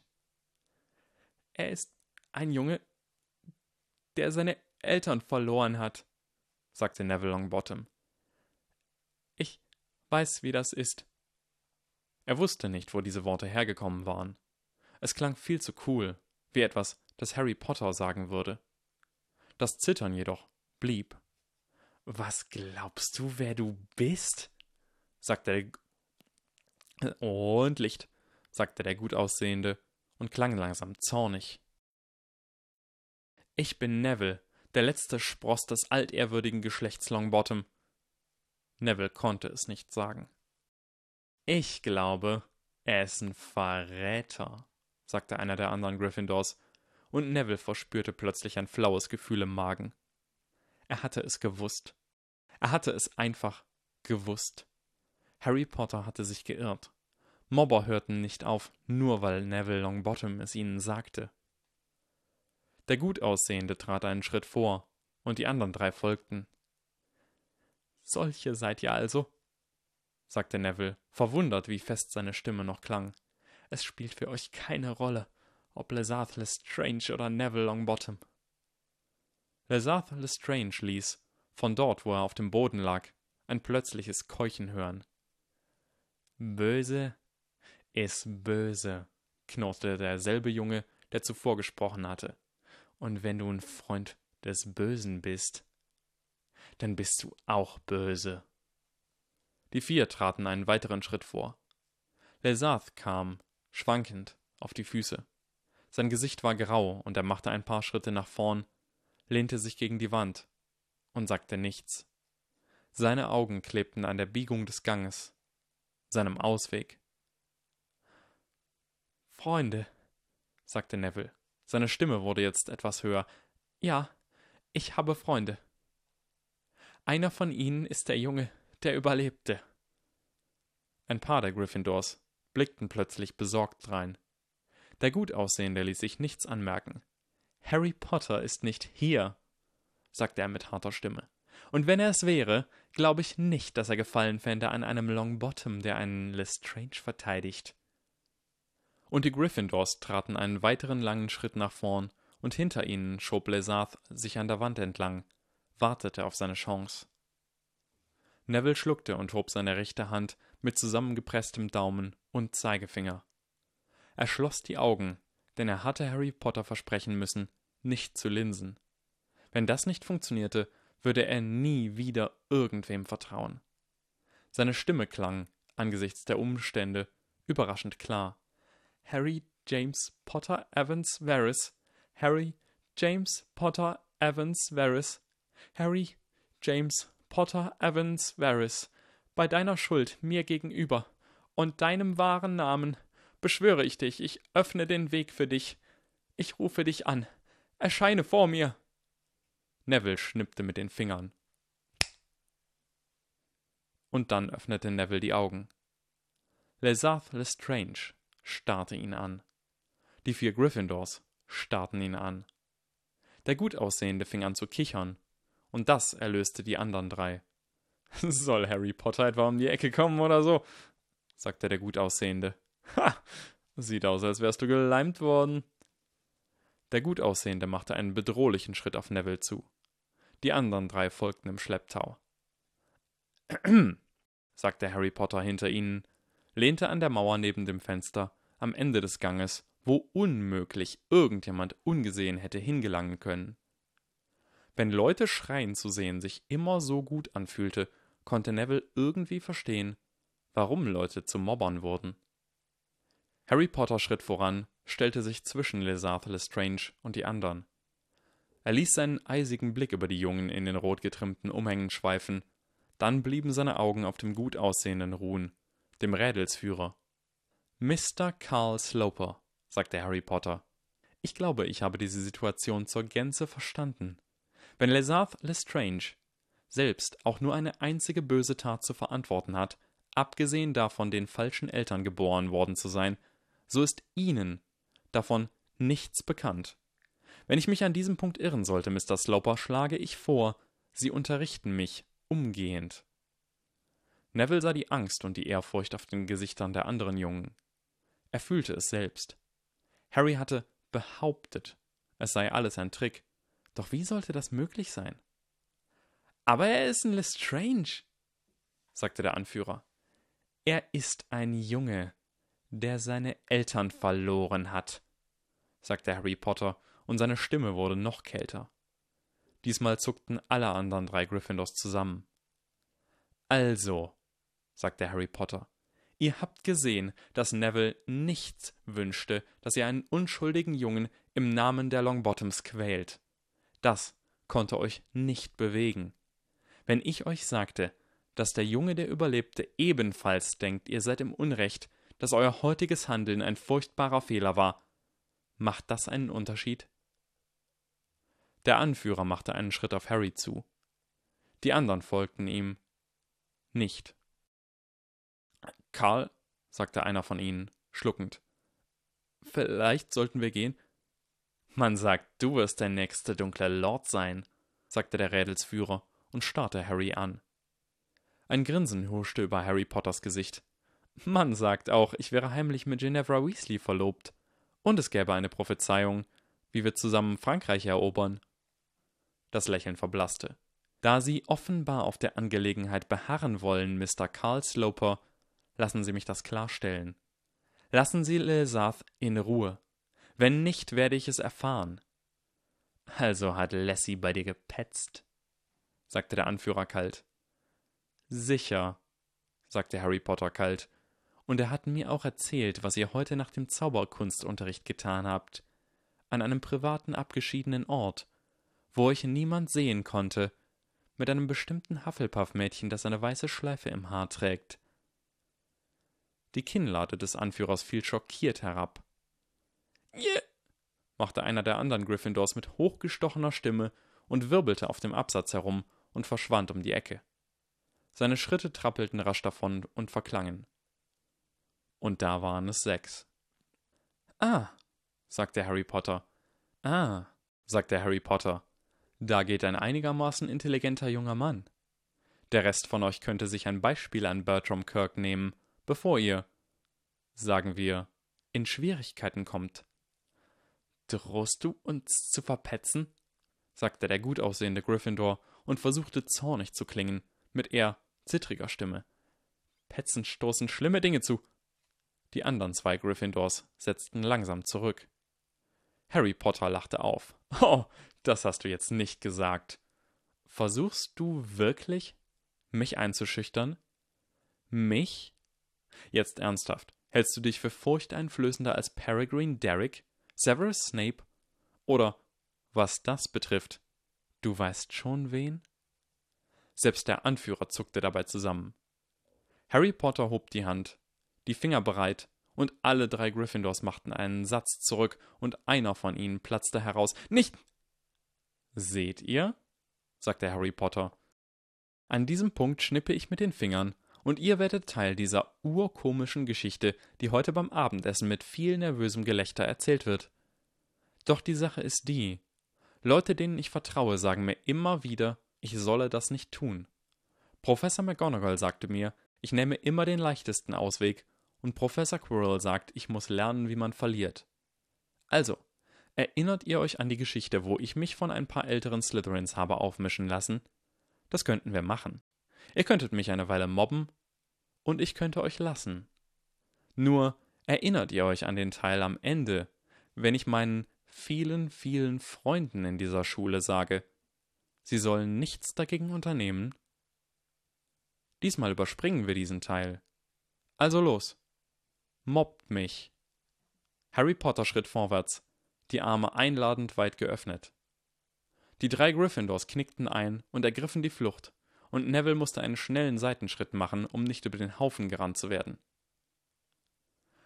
S1: Er ist ein Junge, der seine Eltern verloren hat, sagte Neville Longbottom. Ich weiß, wie das ist. Er wusste nicht, wo diese Worte hergekommen waren. Es klang viel zu cool, wie etwas, das Harry Potter sagen würde. Das Zittern jedoch blieb. Was glaubst du, wer du bist? sagte der. Und Licht, sagte der gut aussehende und klang langsam zornig. Ich bin Neville, der letzte Spross des altehrwürdigen Geschlechts Longbottom. Neville konnte es nicht sagen. Ich glaube, er ist ein Verräter, sagte einer der anderen Gryffindors, und Neville verspürte plötzlich ein flaues Gefühl im Magen. Er hatte es gewusst. Er hatte es einfach gewusst. Harry Potter hatte sich geirrt. Mobber hörten nicht auf, nur weil Neville Longbottom es ihnen sagte. Der Gutaussehende trat einen Schritt vor, und die anderen drei folgten. Solche seid ihr also? sagte Neville, verwundert, wie fest seine Stimme noch klang. Es spielt für euch keine Rolle, ob Lesarth Lestrange oder Neville Longbottom. Lesarth Lestrange ließ, von dort, wo er auf dem Boden lag, ein plötzliches Keuchen hören. Böse ist böse, knurrte derselbe Junge, der zuvor gesprochen hatte. Und wenn du ein Freund des Bösen bist, dann bist du auch böse. Die vier traten einen weiteren Schritt vor. Lesarth kam, schwankend, auf die Füße. Sein Gesicht war grau und er machte ein paar Schritte nach vorn, lehnte sich gegen die Wand und sagte nichts. Seine Augen klebten an der Biegung des Ganges, seinem Ausweg. Freunde, sagte Neville. Seine Stimme wurde jetzt etwas höher. Ja, ich habe Freunde. Einer von ihnen ist der Junge, der überlebte. Ein paar der Gryffindors blickten plötzlich besorgt drein. Der Gutaussehende ließ sich nichts anmerken. Harry Potter ist nicht hier, sagte er mit harter Stimme. Und wenn er es wäre, glaube ich nicht, dass er Gefallen fände an einem Longbottom, der einen Lestrange verteidigt. Und die Gryffindors traten einen weiteren langen Schritt nach vorn, und hinter ihnen schob Lesarth sich an der Wand entlang, wartete auf seine Chance. Neville schluckte und hob seine rechte Hand mit zusammengepresstem Daumen und Zeigefinger. Er schloss die Augen, denn er hatte Harry Potter versprechen müssen, nicht zu linsen. Wenn das nicht funktionierte, würde er nie wieder irgendwem vertrauen. Seine Stimme klang, angesichts der Umstände, überraschend klar. Harry James Potter Evans Varys. Harry James Potter Evans Varys. Harry James Potter Evans Varys. Bei deiner Schuld mir gegenüber und deinem wahren Namen beschwöre ich dich, ich öffne den Weg für dich. Ich rufe dich an. Erscheine vor mir. Neville schnippte mit den Fingern. Und dann öffnete Neville die Augen. Lesarth Lestrange starrte ihn an. Die vier Gryffindors starrten ihn an. Der Gutaussehende fing an zu kichern, und das erlöste die anderen drei. Soll Harry Potter etwa um die Ecke kommen oder so? sagte der Gutaussehende. Ha! Sieht aus, als wärst du geleimt worden. Der Gutaussehende machte einen bedrohlichen Schritt auf Neville zu. Die anderen drei folgten im Schlepptau. sagte Harry Potter hinter ihnen, lehnte an der Mauer neben dem Fenster, am Ende des Ganges, wo unmöglich irgendjemand ungesehen hätte hingelangen können. Wenn Leute schreien zu sehen sich immer so gut anfühlte, konnte Neville irgendwie verstehen, warum Leute zu Mobbern wurden. Harry Potter schritt voran, stellte sich zwischen Lesarth Lestrange und die anderen. Er ließ seinen eisigen Blick über die Jungen in den rot getrimmten Umhängen schweifen, dann blieben seine Augen auf dem gut aussehenden ruhen, dem Rädelsführer. Mr. Carl Sloper, sagte Harry Potter. Ich glaube, ich habe diese Situation zur Gänze verstanden. Wenn Lesarth Lestrange selbst auch nur eine einzige böse Tat zu verantworten hat, abgesehen davon, den falschen Eltern geboren worden zu sein, so ist Ihnen davon nichts bekannt. Wenn ich mich an diesem Punkt irren sollte, Mr. Sloper, schlage ich vor, Sie unterrichten mich umgehend. Neville sah die Angst und die Ehrfurcht auf den Gesichtern der anderen Jungen. Er fühlte es selbst. Harry hatte behauptet, es sei alles ein Trick. Doch wie sollte das möglich sein? Aber er ist ein Lestrange, sagte der Anführer. Er ist ein Junge, der seine Eltern verloren hat, sagte Harry Potter, und seine Stimme wurde noch kälter. Diesmal zuckten alle anderen drei Gryffindors zusammen. Also, sagte Harry Potter, ihr habt gesehen, dass Neville nicht wünschte, dass ihr einen unschuldigen Jungen im Namen der Longbottoms quält. Das konnte euch nicht bewegen. Wenn ich euch sagte, dass der Junge, der überlebte, ebenfalls denkt, ihr seid im Unrecht, dass euer heutiges Handeln ein furchtbarer Fehler war, macht das einen Unterschied? Der Anführer machte einen Schritt auf Harry zu. Die anderen folgten ihm. Nicht. Karl, sagte einer von ihnen, schluckend. Vielleicht sollten wir gehen. Man sagt, du wirst der nächste dunkle Lord sein, sagte der Rädelsführer und starrte Harry an. Ein Grinsen huschte über Harry Potters Gesicht. Man sagt auch, ich wäre heimlich mit Ginevra Weasley verlobt. Und es gäbe eine Prophezeiung, wie wir zusammen Frankreich erobern. Das Lächeln verblasste. Da Sie offenbar auf der Angelegenheit beharren wollen, Mr. Carl Sloper, lassen Sie mich das klarstellen. Lassen Sie Lesarth in Ruhe. Wenn nicht, werde ich es erfahren. Also hat Lassie bei dir gepetzt, sagte der Anführer kalt. Sicher, sagte Harry Potter kalt, und er hat mir auch erzählt, was ihr heute nach dem Zauberkunstunterricht getan habt, an einem privaten abgeschiedenen Ort, wo euch niemand sehen konnte, mit einem bestimmten Hufflepuff-Mädchen, das eine weiße Schleife im Haar trägt. Die Kinnlade des Anführers fiel schockiert herab. Yeah! machte einer der anderen Gryffindors mit hochgestochener Stimme und wirbelte auf dem Absatz herum und verschwand um die Ecke. Seine Schritte trappelten rasch davon und verklangen. Und da waren es sechs. Ah, sagte Harry Potter. Ah, sagte Harry Potter. Da geht ein einigermaßen intelligenter junger Mann. Der Rest von euch könnte sich ein Beispiel an Bertram Kirk nehmen, bevor ihr, sagen wir, in Schwierigkeiten kommt. Drohst du uns zu verpetzen? sagte der gut aussehende Gryffindor und versuchte zornig zu klingen, mit eher zittriger Stimme. Petzen stoßen schlimme Dinge zu. Die anderen zwei Gryffindors setzten langsam zurück. Harry Potter lachte auf. Oh, das hast du jetzt nicht gesagt. Versuchst du wirklich, mich einzuschüchtern? Mich? Jetzt ernsthaft. Hältst du dich für furchteinflößender als Peregrine Derrick, Severus Snape oder, was das betrifft, du weißt schon wen? Selbst der Anführer zuckte dabei zusammen. Harry Potter hob die Hand, die Finger bereit, und alle drei Gryffindors machten einen Satz zurück, und einer von ihnen platzte heraus. Nicht. Seht ihr? sagte Harry Potter. An diesem Punkt schnippe ich mit den Fingern, und ihr werdet Teil dieser urkomischen Geschichte, die heute beim Abendessen mit viel nervösem Gelächter erzählt wird. Doch die Sache ist die. Leute, denen ich vertraue, sagen mir immer wieder, ich solle das nicht tun. Professor McGonagall sagte mir, ich nehme immer den leichtesten Ausweg, und Professor Quirrell sagt, ich muss lernen, wie man verliert. Also, erinnert ihr euch an die Geschichte, wo ich mich von ein paar älteren Slytherins habe aufmischen lassen? Das könnten wir machen. Ihr könntet mich eine Weile mobben, und ich könnte euch lassen. Nur erinnert ihr euch an den Teil am Ende, wenn ich meinen vielen, vielen Freunden in dieser Schule sage, sie sollen nichts dagegen unternehmen? Diesmal überspringen wir diesen Teil. Also los. Mobbt mich. Harry Potter schritt vorwärts, die Arme einladend weit geöffnet. Die drei Gryffindors knickten ein und ergriffen die Flucht, und Neville musste einen schnellen Seitenschritt machen, um nicht über den Haufen gerannt zu werden.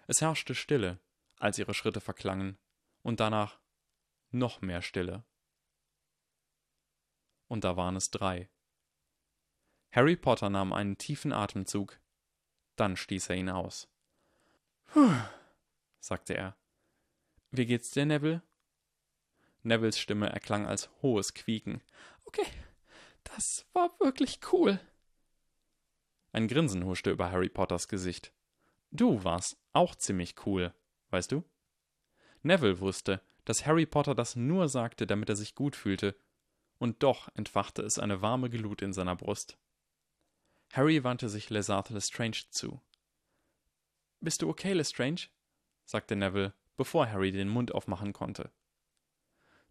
S1: Es herrschte Stille, als ihre Schritte verklangen, und danach noch mehr Stille. Und da waren es drei. Harry Potter nahm einen tiefen Atemzug, dann stieß er ihn aus. Puh, sagte er. Wie geht's dir, Neville? Nevilles Stimme erklang als hohes Quieken. Okay, das war wirklich cool. Ein Grinsen huschte über Harry Potters Gesicht. Du warst auch ziemlich cool, weißt du? Neville wusste, dass Harry Potter das nur sagte, damit er sich gut fühlte, und doch entfachte es eine warme Glut in seiner Brust. Harry wandte sich Lesarth Lestrange zu. Bist du okay, Lestrange? sagte Neville, bevor Harry den Mund aufmachen konnte.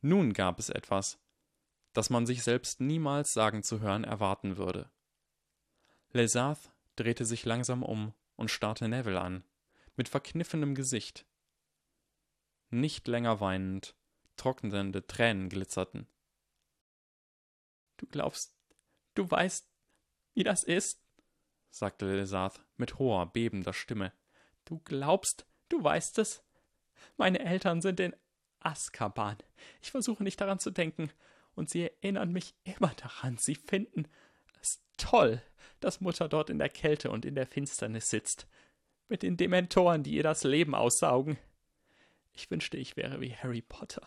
S1: Nun gab es etwas, das man sich selbst niemals sagen zu hören erwarten würde. Lesarth drehte sich langsam um und starrte Neville an, mit verkniffenem Gesicht. Nicht länger weinend, trocknende Tränen glitzerten. Du glaubst, du weißt, wie das ist? sagte Lesarth mit hoher, bebender Stimme. Du glaubst, du weißt es? Meine Eltern sind in Azkaban. Ich versuche nicht daran zu denken, und sie erinnern mich immer daran. Sie finden es toll, dass Mutter dort in der Kälte und in der Finsternis sitzt, mit den Dementoren, die ihr das Leben aussaugen. Ich wünschte, ich wäre wie Harry Potter.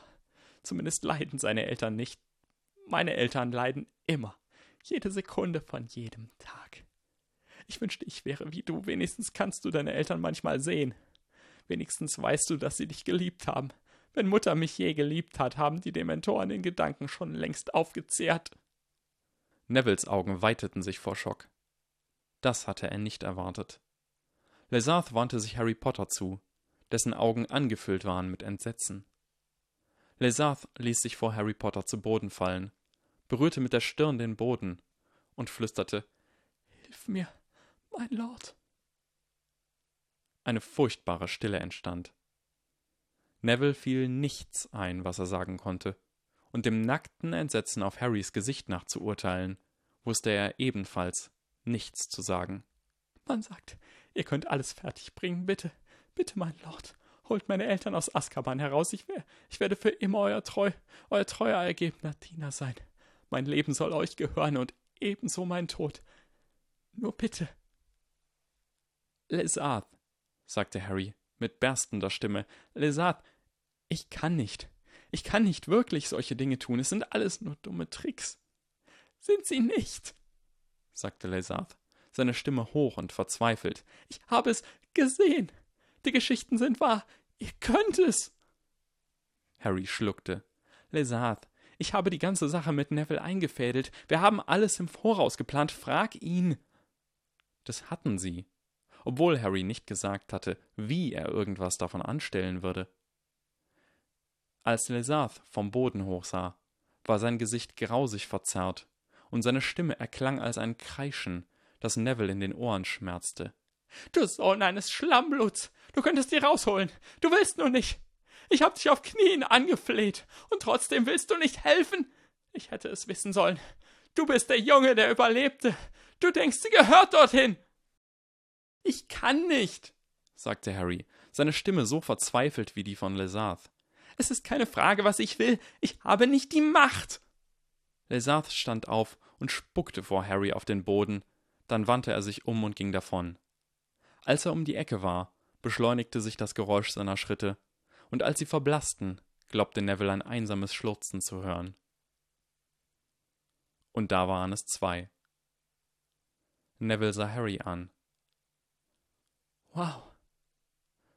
S1: Zumindest leiden seine Eltern nicht. Meine Eltern leiden immer, jede Sekunde von jedem Tag. Ich wünschte, ich wäre wie du. Wenigstens kannst du deine Eltern manchmal sehen. Wenigstens weißt du, dass sie dich geliebt haben. Wenn Mutter mich je geliebt hat, haben die Dementoren den Gedanken schon längst aufgezehrt.
S2: Nevilles Augen weiteten sich vor Schock. Das hatte er nicht erwartet. Lesarth wandte sich Harry Potter zu, dessen Augen angefüllt waren mit Entsetzen. Lesarth ließ sich vor Harry Potter zu Boden fallen, berührte mit der Stirn den Boden und flüsterte Hilf mir, mein Lord. Eine furchtbare Stille entstand. Neville fiel nichts ein, was er sagen konnte, und dem nackten Entsetzen auf Harrys Gesicht nach zu urteilen, wusste er ebenfalls nichts zu sagen. Man sagt, ihr könnt alles fertigbringen, bitte, bitte, mein Lord. Holt meine Eltern aus Azkaban heraus. Ich, ich werde für immer euer treu, euer treuer ergebener Diener sein. Mein Leben soll euch gehören und ebenso mein Tod. Nur bitte, Lesarth, sagte Harry mit berstender Stimme. Lesarth, ich kann nicht. Ich kann nicht wirklich solche Dinge tun. Es sind alles nur dumme Tricks.
S1: Sind sie nicht, sagte Lesarth, seine Stimme hoch und verzweifelt. Ich habe es gesehen. Die Geschichten sind wahr. Ihr könnt es.
S2: Harry schluckte. Lesarth, ich habe die ganze Sache mit Neville eingefädelt. Wir haben alles im Voraus geplant. Frag ihn. Das hatten sie, obwohl Harry nicht gesagt hatte, wie er irgendwas davon anstellen würde. Als Lesarth vom Boden hochsah, war sein Gesicht grausig verzerrt, und seine Stimme erklang als ein Kreischen, das Neville in den Ohren schmerzte.
S1: Du Sohn eines Schlammbluts! Du könntest die rausholen! Du willst nur nicht! Ich hab dich auf Knien angefleht, und trotzdem willst du nicht helfen! Ich hätte es wissen sollen. Du bist der Junge, der überlebte. Du denkst, sie gehört dorthin.
S2: Ich kann nicht, sagte Harry, seine Stimme so verzweifelt wie die von Lesarth.
S1: Es ist keine Frage, was ich will. Ich habe nicht die Macht.
S2: Lesarth stand auf und spuckte vor Harry auf den Boden, dann wandte er sich um und ging davon. Als er um die Ecke war, beschleunigte sich das Geräusch seiner Schritte, und als sie verblassten, glaubte Neville ein einsames Schluchzen zu hören und da waren es zwei. Neville sah Harry an.
S1: Wow,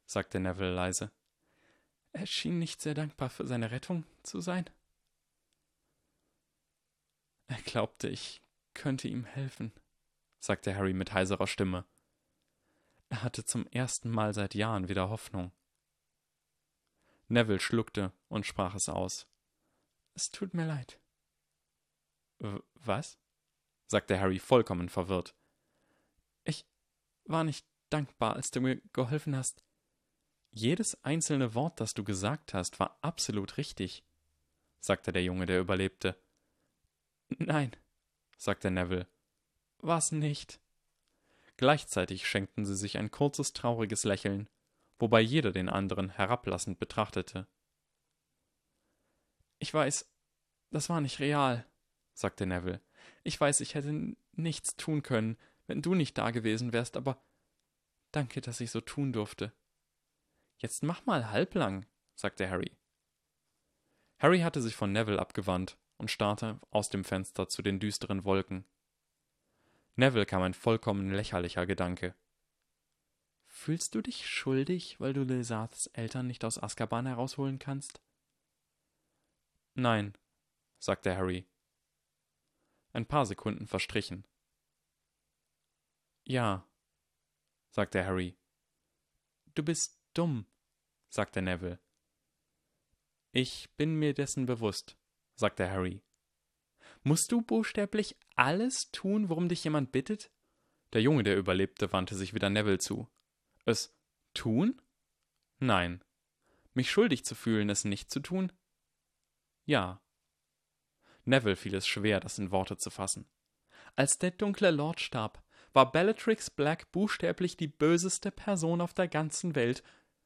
S1: sagte Neville leise. Er schien nicht sehr dankbar für seine Rettung zu sein.
S2: Er glaubte, ich könnte ihm helfen, sagte Harry mit heiserer Stimme. Er hatte zum ersten Mal seit Jahren wieder Hoffnung. Neville schluckte und sprach es aus.
S1: Es tut mir leid.
S2: Was? sagte Harry vollkommen verwirrt.
S1: Ich war nicht dankbar, als du mir geholfen hast.
S2: Jedes einzelne Wort, das du gesagt hast, war absolut richtig, sagte der Junge, der überlebte.
S1: Nein, sagte Neville. War's nicht.
S2: Gleichzeitig schenkten sie sich ein kurzes, trauriges Lächeln, wobei jeder den anderen herablassend betrachtete.
S1: Ich weiß, das war nicht real, sagte Neville. Ich weiß, ich hätte nichts tun können, wenn du nicht da gewesen wärst, aber danke, dass ich so tun durfte.
S2: Jetzt mach mal halblang, sagte Harry. Harry hatte sich von Neville abgewandt und starrte aus dem Fenster zu den düsteren Wolken. Neville kam ein vollkommen lächerlicher Gedanke.
S1: Fühlst du dich schuldig, weil du Lesarths Eltern nicht aus Azkaban herausholen kannst?
S2: Nein, sagte Harry ein paar Sekunden verstrichen.
S1: Ja, sagte Harry. Du bist dumm, sagte Neville.
S2: Ich bin mir dessen bewusst, sagte Harry.
S1: Musst du buchstäblich alles tun, worum dich jemand bittet?
S2: Der Junge, der überlebte, wandte sich wieder Neville zu.
S1: Es tun?
S2: Nein.
S1: Mich schuldig zu fühlen, es nicht zu tun?
S2: Ja. Neville fiel es schwer, das in Worte zu fassen.
S1: Als der dunkle Lord starb, war Bellatrix Black buchstäblich die böseste Person auf der ganzen Welt,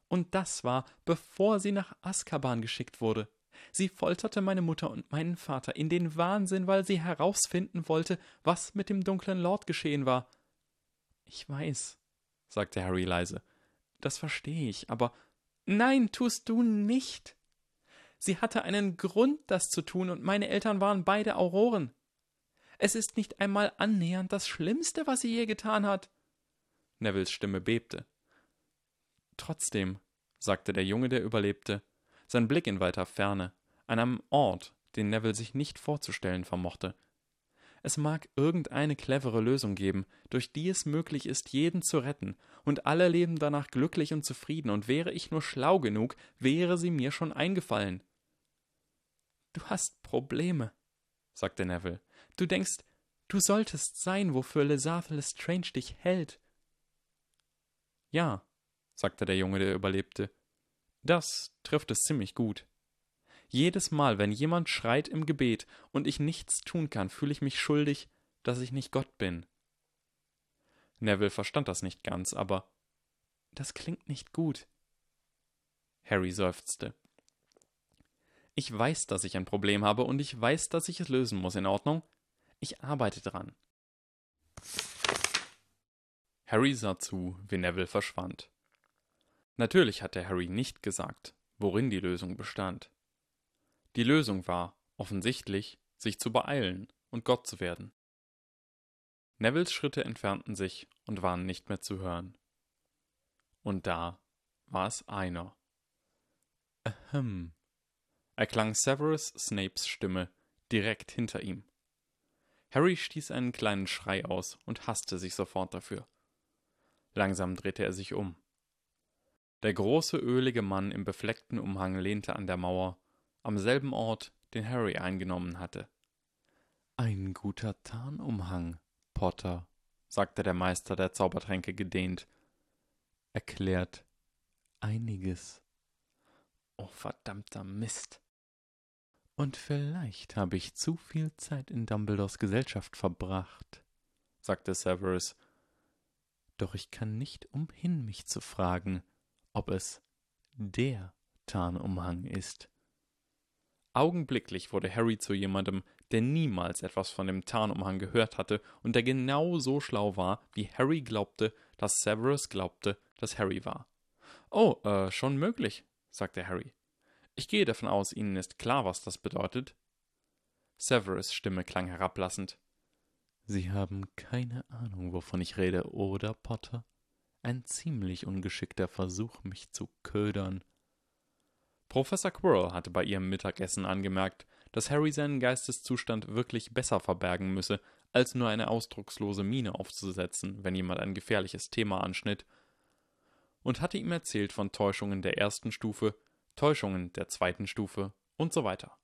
S1: und das war, bevor sie nach Azkaban geschickt wurde. Sie folterte meine Mutter und meinen Vater in den Wahnsinn, weil sie herausfinden wollte, was mit dem dunklen Lord geschehen war.
S2: Ich weiß, sagte Harry leise.
S1: Das verstehe ich, aber nein, tust du nicht. Sie hatte einen Grund, das zu tun, und meine Eltern waren beide Auroren. Es ist nicht einmal annähernd das Schlimmste, was sie je getan hat.
S2: Nevilles Stimme bebte. Trotzdem, sagte der Junge, der überlebte, sein Blick in weiter Ferne, an einem Ort, den Neville sich nicht vorzustellen vermochte. Es mag irgendeine clevere Lösung geben, durch die es möglich ist, jeden zu retten, und alle leben danach glücklich und zufrieden, und wäre ich nur schlau genug, wäre sie mir schon eingefallen.
S1: Du hast Probleme, sagte Neville. Du denkst, du solltest sein, wofür Lesarth Lestrange dich hält.
S2: Ja, sagte der Junge, der überlebte. Das trifft es ziemlich gut. Jedes Mal, wenn jemand schreit im Gebet und ich nichts tun kann, fühle ich mich schuldig, dass ich nicht Gott bin. Neville verstand das nicht ganz, aber
S1: das klingt nicht gut.
S2: Harry seufzte. Ich weiß, dass ich ein Problem habe und ich weiß, dass ich es lösen muss. In Ordnung? Ich arbeite dran. Harry sah zu, wie Neville verschwand. Natürlich hatte Harry nicht gesagt, worin die Lösung bestand. Die Lösung war, offensichtlich, sich zu beeilen und Gott zu werden. Nevilles Schritte entfernten sich und waren nicht mehr zu hören. Und da war es einer. Ahem erklang Severus Snapes Stimme direkt hinter ihm. Harry stieß einen kleinen Schrei aus und hasste sich sofort dafür. Langsam drehte er sich um. Der große, ölige Mann im befleckten Umhang lehnte an der Mauer am selben Ort, den Harry eingenommen hatte.
S1: Ein guter Tarnumhang, Potter, sagte der Meister der Zaubertränke gedehnt, erklärt einiges.
S2: Oh verdammter Mist.
S1: Und vielleicht habe ich zu viel Zeit in Dumbledores Gesellschaft verbracht, sagte Severus. Doch ich kann nicht umhin, mich zu fragen, ob es der Tarnumhang ist.
S2: Augenblicklich wurde Harry zu jemandem, der niemals etwas von dem Tarnumhang gehört hatte und der genau so schlau war, wie Harry glaubte, dass Severus glaubte, dass Harry war. Oh, äh, schon möglich, sagte Harry. Ich gehe davon aus, Ihnen ist klar, was das bedeutet.
S1: Severus Stimme klang herablassend. Sie haben keine Ahnung, wovon ich rede, oder, Potter? Ein ziemlich ungeschickter Versuch, mich zu ködern.
S2: Professor Quirrell hatte bei ihrem Mittagessen angemerkt, dass Harry seinen Geisteszustand wirklich besser verbergen müsse, als nur eine ausdruckslose Miene aufzusetzen, wenn jemand ein gefährliches Thema anschnitt, und hatte ihm erzählt von Täuschungen der ersten Stufe, Täuschungen der zweiten Stufe und so weiter.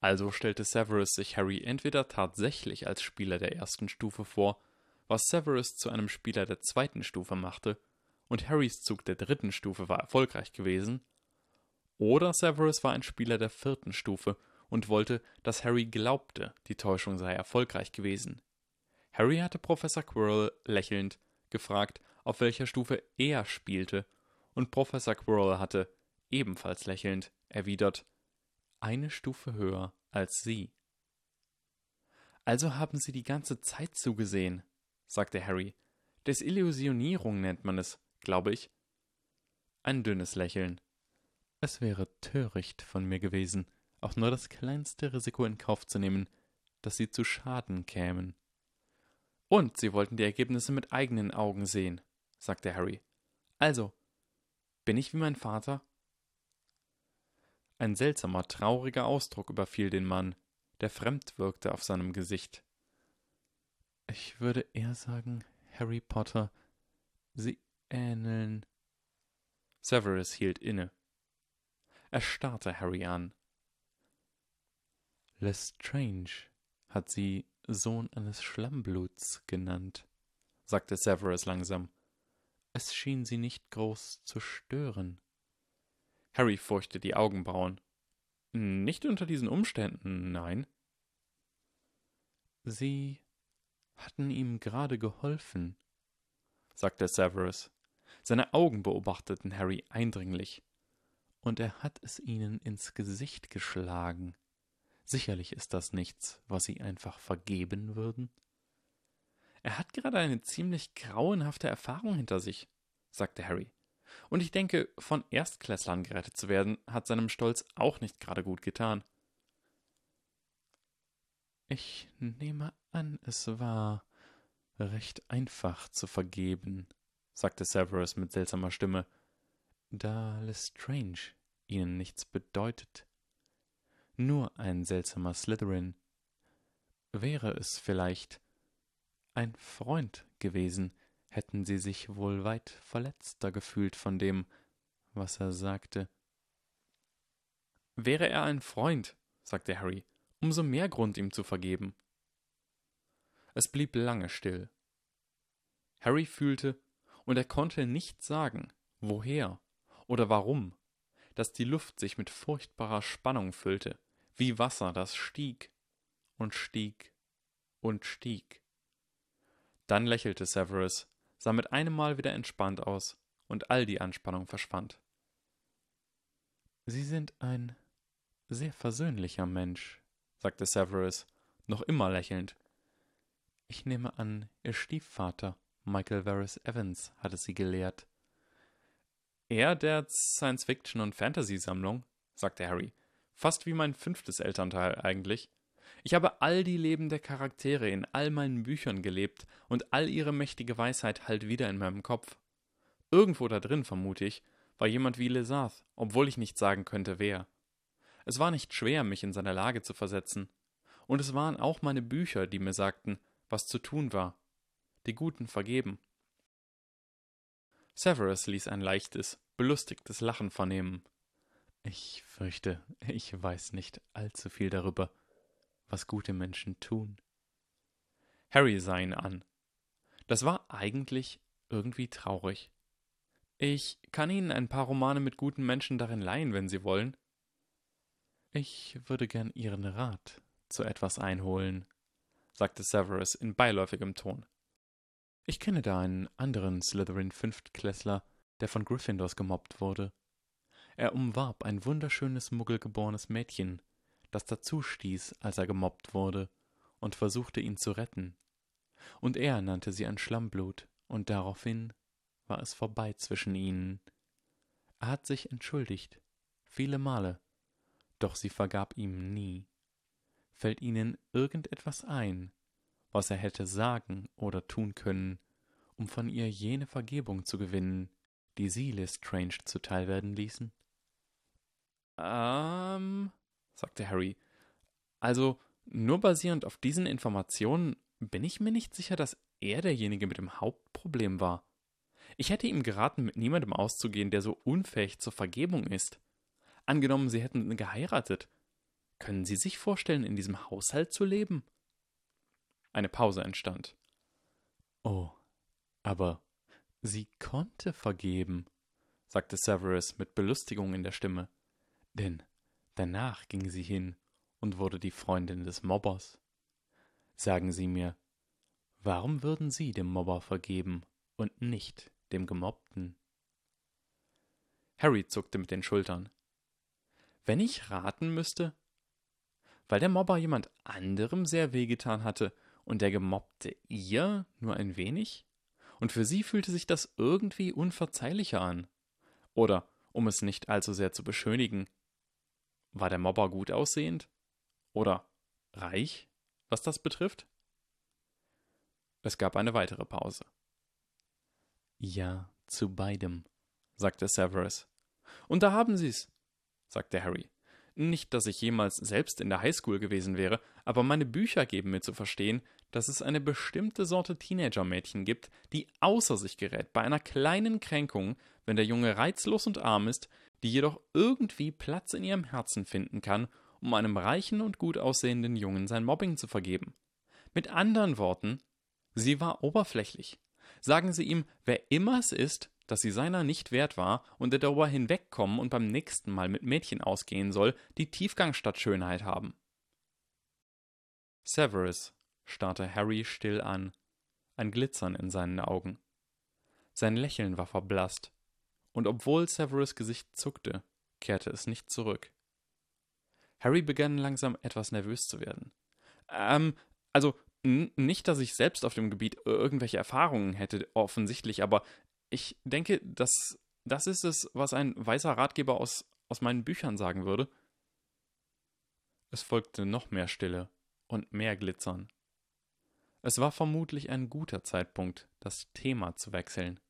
S2: Also stellte Severus sich Harry entweder tatsächlich als Spieler der ersten Stufe vor, was Severus zu einem Spieler der zweiten Stufe machte, und Harrys Zug der dritten Stufe war erfolgreich gewesen, oder Severus war ein Spieler der vierten Stufe und wollte, dass Harry glaubte, die Täuschung sei erfolgreich gewesen. Harry hatte Professor Quirrell lächelnd gefragt, auf welcher Stufe er spielte, und Professor Quirrell hatte, ebenfalls lächelnd, erwidert, eine Stufe höher als Sie.
S1: Also haben Sie die ganze Zeit zugesehen, sagte Harry. Desillusionierung nennt man es, glaube ich. Ein dünnes Lächeln. Es wäre töricht von mir gewesen, auch nur das kleinste Risiko in Kauf zu nehmen, dass Sie zu Schaden kämen. Und Sie wollten die Ergebnisse mit eigenen Augen sehen, sagte Harry. Also, bin ich wie mein Vater? Ein seltsamer, trauriger Ausdruck überfiel den Mann, der fremd wirkte auf seinem Gesicht. Ich würde eher sagen, Harry Potter, Sie ähneln. Severus hielt inne. Er starrte Harry an. Lestrange hat sie Sohn eines Schlammbluts genannt, sagte Severus langsam. Es schien sie nicht groß zu stören.
S2: Harry furchte die Augenbrauen. Nicht unter diesen Umständen, nein.
S1: Sie hatten ihm gerade geholfen, sagte Severus. Seine Augen beobachteten Harry eindringlich und er hat es ihnen ins Gesicht geschlagen. Sicherlich ist das nichts, was sie einfach vergeben würden.
S2: Er hat gerade eine ziemlich grauenhafte Erfahrung hinter sich, sagte Harry. Und ich denke, von Erstklässlern gerettet zu werden, hat seinem Stolz auch nicht gerade gut getan.
S1: Ich nehme an, es war recht einfach zu vergeben, sagte Severus mit seltsamer Stimme da Lestrange ihnen nichts bedeutet. Nur ein seltsamer Slytherin. Wäre es vielleicht ein Freund gewesen, hätten sie sich wohl weit verletzter gefühlt von dem, was er sagte.
S2: Wäre er ein Freund, sagte Harry, umso mehr Grund ihm zu vergeben. Es blieb lange still. Harry fühlte, und er konnte nicht sagen, woher oder warum, dass die Luft sich mit furchtbarer Spannung füllte, wie Wasser, das stieg und stieg und stieg. Dann lächelte Severus, sah mit einem Mal wieder entspannt aus, und all die Anspannung verschwand.
S1: Sie sind ein sehr versöhnlicher Mensch, sagte Severus, noch immer lächelnd. Ich nehme an, Ihr Stiefvater, Michael Varys Evans, hatte Sie gelehrt.
S2: Er der Science-Fiction- und Fantasy-Sammlung, sagte Harry. Fast wie mein fünftes Elternteil eigentlich. Ich habe all die Leben der Charaktere in all meinen Büchern gelebt und all ihre mächtige Weisheit halt wieder in meinem Kopf. Irgendwo da drin, vermute ich, war jemand wie Lesarth, obwohl ich nicht sagen könnte, wer. Es war nicht schwer, mich in seine Lage zu versetzen. Und es waren auch meine Bücher, die mir sagten, was zu tun war. Die Guten vergeben. Severus ließ ein leichtes, belustigtes Lachen vernehmen. Ich fürchte, ich weiß nicht allzu viel darüber, was gute Menschen tun.
S1: Harry sah ihn an. Das war eigentlich irgendwie traurig. Ich kann Ihnen ein paar Romane mit guten Menschen darin leihen, wenn Sie wollen.
S2: Ich würde gern Ihren Rat zu etwas einholen, sagte Severus in beiläufigem Ton. Ich kenne da einen anderen Slytherin-Fünftklässler, der von Gryffindors gemobbt wurde. Er umwarb ein wunderschönes muggelgeborenes Mädchen, das dazu stieß, als er gemobbt wurde, und versuchte ihn zu retten. Und er nannte sie ein Schlammblut, und daraufhin war es vorbei zwischen ihnen. Er hat sich entschuldigt, viele Male, doch sie vergab ihm nie. Fällt Ihnen irgendetwas ein, was er hätte sagen oder tun können, um von ihr jene Vergebung zu gewinnen, die Sie Lestrange zuteil werden ließen?
S1: Ähm, sagte Harry. Also, nur basierend auf diesen Informationen bin ich mir nicht sicher, dass er derjenige mit dem Hauptproblem war. Ich hätte ihm geraten, mit niemandem auszugehen, der so unfähig zur Vergebung ist. Angenommen, sie hätten geheiratet. Können Sie sich vorstellen, in diesem Haushalt zu leben? Eine Pause entstand.
S2: Oh, aber sie konnte vergeben, sagte Severus mit Belustigung in der Stimme. Denn danach ging sie hin und wurde die Freundin des Mobbers. Sagen Sie mir, warum würden Sie dem Mobber vergeben und nicht dem Gemobbten?
S1: Harry zuckte mit den Schultern. Wenn ich raten müsste, weil der Mobber jemand anderem sehr wehgetan hatte und der Gemobbte ihr nur ein wenig? Und für sie fühlte sich das irgendwie unverzeihlicher an. Oder, um es nicht allzu sehr zu beschönigen, war der Mobber gut aussehend? Oder reich, was das betrifft? Es gab eine weitere Pause.
S2: Ja, zu beidem, sagte Severus.
S1: Und da haben Sie's, sagte Harry. Nicht, dass ich jemals selbst in der Highschool gewesen wäre, aber meine Bücher geben mir zu verstehen, dass es eine bestimmte Sorte Teenager-Mädchen gibt, die außer sich gerät bei einer kleinen Kränkung, wenn der Junge reizlos und arm ist, die jedoch irgendwie Platz in ihrem Herzen finden kann, um einem reichen und gut aussehenden Jungen sein Mobbing zu vergeben. Mit anderen Worten, sie war oberflächlich. Sagen Sie ihm, wer immer es ist, dass sie seiner nicht wert war und er darüber hinwegkommen und beim nächsten Mal mit Mädchen ausgehen soll, die Tiefgang statt Schönheit haben.
S2: Severus starrte Harry still an, ein Glitzern in seinen Augen. Sein Lächeln war verblasst, und obwohl Severus Gesicht zuckte, kehrte es nicht zurück. Harry begann langsam etwas nervös zu werden.
S1: Ähm, also nicht, dass ich selbst auf dem Gebiet irgendwelche Erfahrungen hätte, offensichtlich, aber ich denke, dass das ist es, was ein weißer Ratgeber aus, aus meinen Büchern sagen würde.
S2: Es folgte noch mehr Stille und mehr Glitzern. Es war vermutlich ein guter Zeitpunkt, das Thema zu wechseln.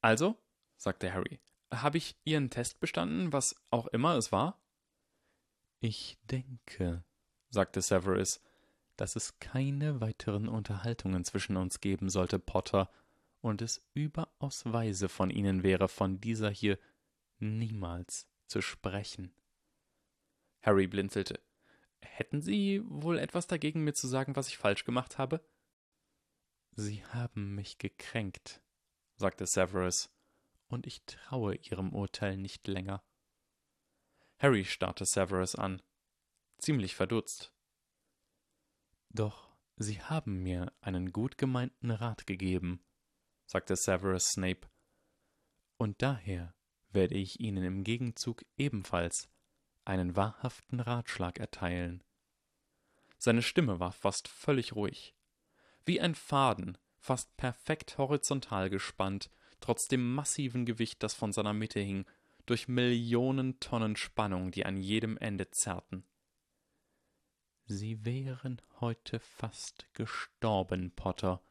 S1: Also, sagte Harry, habe ich Ihren Test bestanden, was auch immer es war?
S2: Ich denke, sagte Severus, dass es keine weiteren Unterhaltungen zwischen uns geben sollte, Potter, und es überaus weise von Ihnen wäre, von dieser hier niemals zu sprechen.
S1: Harry blinzelte. Hätten Sie wohl etwas dagegen, mir zu sagen, was ich falsch gemacht habe?
S2: Sie haben mich gekränkt, sagte Severus, und ich traue Ihrem Urteil nicht länger.
S1: Harry starrte Severus an, ziemlich verdutzt.
S2: Doch Sie haben mir einen gut gemeinten Rat gegeben, sagte Severus Snape, und daher werde ich Ihnen im Gegenzug ebenfalls einen wahrhaften Ratschlag erteilen.
S1: Seine Stimme war fast völlig ruhig. Wie ein Faden, fast perfekt horizontal gespannt, trotz dem massiven Gewicht, das von seiner Mitte hing, durch Millionen Tonnen Spannung, die an jedem Ende zerrten.
S2: Sie wären heute fast gestorben, Potter.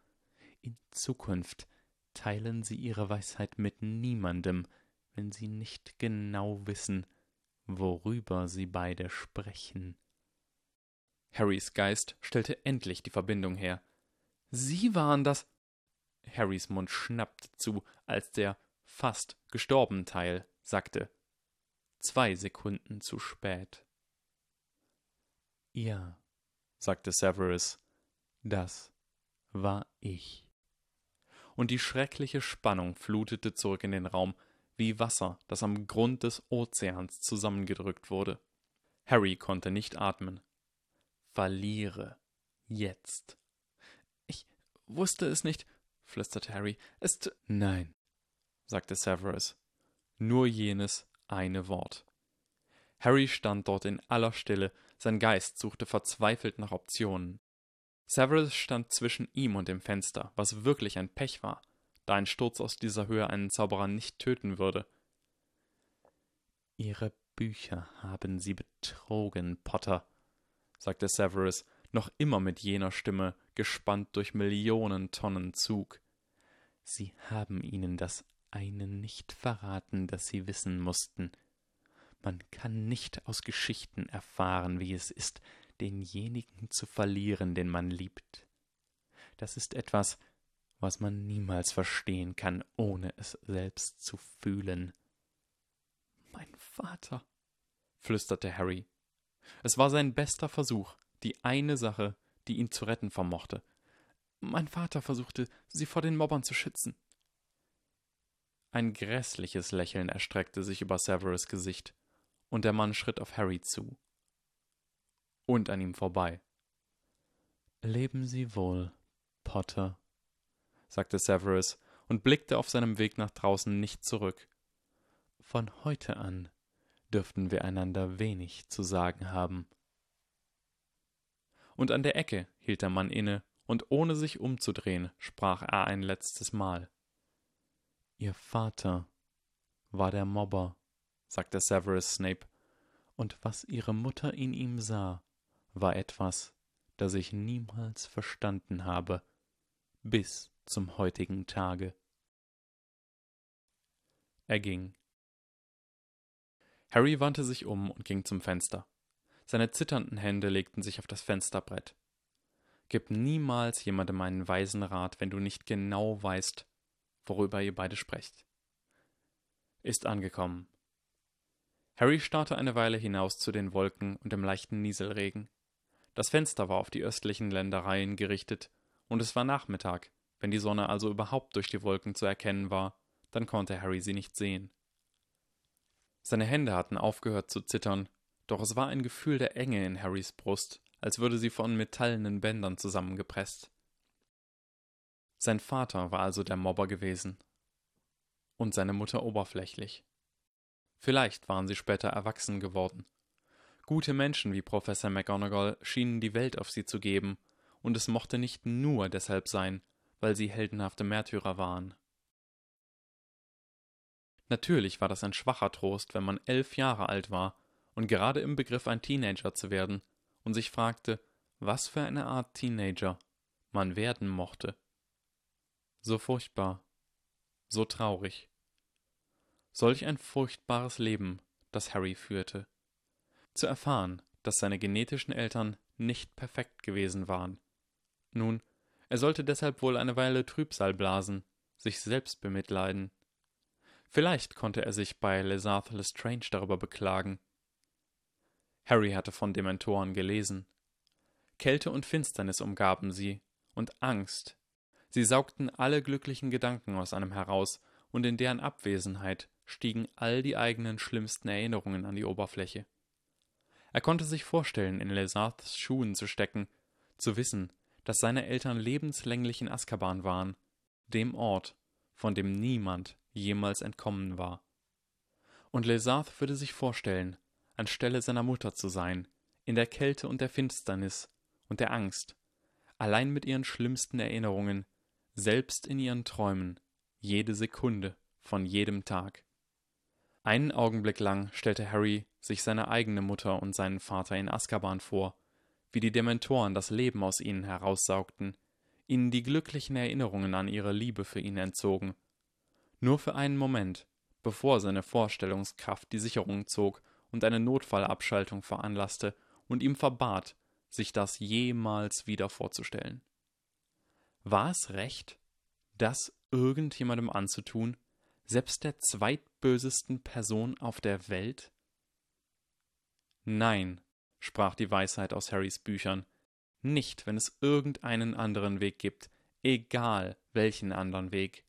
S2: In Zukunft teilen Sie Ihre Weisheit mit niemandem, wenn Sie nicht genau wissen, worüber Sie beide sprechen.
S1: Harrys Geist stellte endlich die Verbindung her. Sie waren das. Harrys Mund schnappte zu, als der fast gestorben Teil sagte.
S2: zwei Sekunden zu spät. Ja, sagte Severus, das war ich. Und die schreckliche Spannung flutete zurück in den Raum, wie Wasser, das am Grund des Ozeans zusammengedrückt wurde. Harry konnte nicht atmen. Verliere. Jetzt. Ich wusste es nicht, flüsterte Harry. Es. Nein, sagte Severus. Nur jenes eine Wort. Harry stand dort in aller Stille, sein Geist suchte verzweifelt nach Optionen. Severus stand zwischen ihm und dem Fenster, was wirklich ein Pech war, da ein Sturz aus dieser Höhe einen Zauberer nicht töten würde. Ihre Bücher haben Sie betrogen, Potter, sagte Severus, noch immer mit jener Stimme, gespannt durch Millionen Tonnen Zug. Sie haben ihnen das eine nicht verraten, das sie wissen mussten. Man kann nicht aus Geschichten erfahren, wie es ist, denjenigen zu verlieren, den man liebt. Das ist etwas, was man niemals verstehen kann, ohne es selbst zu fühlen. Mein Vater, flüsterte Harry. Es war sein bester Versuch, die eine Sache, die ihn zu retten vermochte. Mein Vater versuchte, sie vor den Mobbern zu schützen. Ein grässliches Lächeln erstreckte sich über Severus Gesicht, und der Mann schritt auf Harry zu. Und an ihm vorbei. Leben Sie wohl, Potter, sagte Severus und blickte auf seinem Weg nach draußen nicht zurück. Von heute an dürften wir einander wenig zu sagen haben. Und an der Ecke hielt der Mann inne, und ohne sich umzudrehen, sprach er ein letztes Mal. Ihr Vater war der Mobber, sagte Severus Snape, und was ihre Mutter in ihm sah, war etwas, das ich niemals verstanden habe, bis zum heutigen Tage. Er ging. Harry wandte sich um und ging zum Fenster. Seine zitternden Hände legten sich auf das Fensterbrett. Gib niemals jemandem einen weisen Rat, wenn du nicht genau weißt, worüber ihr beide sprecht. Ist angekommen. Harry starrte eine Weile hinaus zu den Wolken und dem leichten Nieselregen. Das Fenster war auf die östlichen Ländereien gerichtet, und es war Nachmittag, wenn die Sonne also überhaupt durch die Wolken zu erkennen war, dann konnte Harry sie nicht sehen. Seine Hände hatten aufgehört zu zittern, doch es war ein Gefühl der Enge in Harrys Brust, als würde sie von metallenen Bändern zusammengepresst. Sein Vater war also der Mobber gewesen. Und seine Mutter oberflächlich. Vielleicht waren sie später erwachsen geworden. Gute Menschen wie Professor McGonagall schienen die Welt auf sie zu geben, und es mochte nicht nur deshalb sein, weil sie heldenhafte Märtyrer waren. Natürlich war das ein schwacher Trost, wenn man elf Jahre alt war und gerade im Begriff ein Teenager zu werden und sich fragte, was für eine Art Teenager man werden mochte. So furchtbar, so traurig. Solch ein furchtbares Leben, das Harry führte. Zu erfahren, dass seine genetischen Eltern nicht perfekt gewesen waren. Nun, er sollte deshalb wohl eine Weile Trübsal blasen, sich selbst bemitleiden. Vielleicht konnte er sich bei Lesarth Lestrange darüber beklagen. Harry hatte von Dementoren gelesen. Kälte und Finsternis umgaben sie, und Angst, Sie saugten alle glücklichen Gedanken aus einem heraus, und in deren Abwesenheit stiegen all die eigenen schlimmsten Erinnerungen an die Oberfläche. Er konnte sich vorstellen, in Lesarths Schuhen zu stecken, zu wissen, dass seine Eltern lebenslänglich in Azkaban waren, dem Ort, von dem niemand jemals entkommen war. Und Lesarth würde sich vorstellen, anstelle seiner Mutter zu sein, in der Kälte und der Finsternis und der Angst, allein mit ihren schlimmsten Erinnerungen, selbst in ihren Träumen, jede Sekunde von jedem Tag. Einen Augenblick lang stellte Harry sich seine eigene Mutter und seinen Vater in Azkaban vor, wie die Dementoren das Leben aus ihnen heraussaugten, ihnen die glücklichen Erinnerungen an ihre Liebe für ihn entzogen. Nur für einen Moment, bevor seine Vorstellungskraft die Sicherung zog und eine Notfallabschaltung veranlasste und ihm verbat, sich das jemals wieder vorzustellen. War es recht, das irgendjemandem anzutun, selbst der zweitbösesten Person auf der Welt? Nein, sprach die Weisheit aus Harrys Büchern, nicht, wenn es irgendeinen anderen Weg gibt, egal welchen anderen Weg.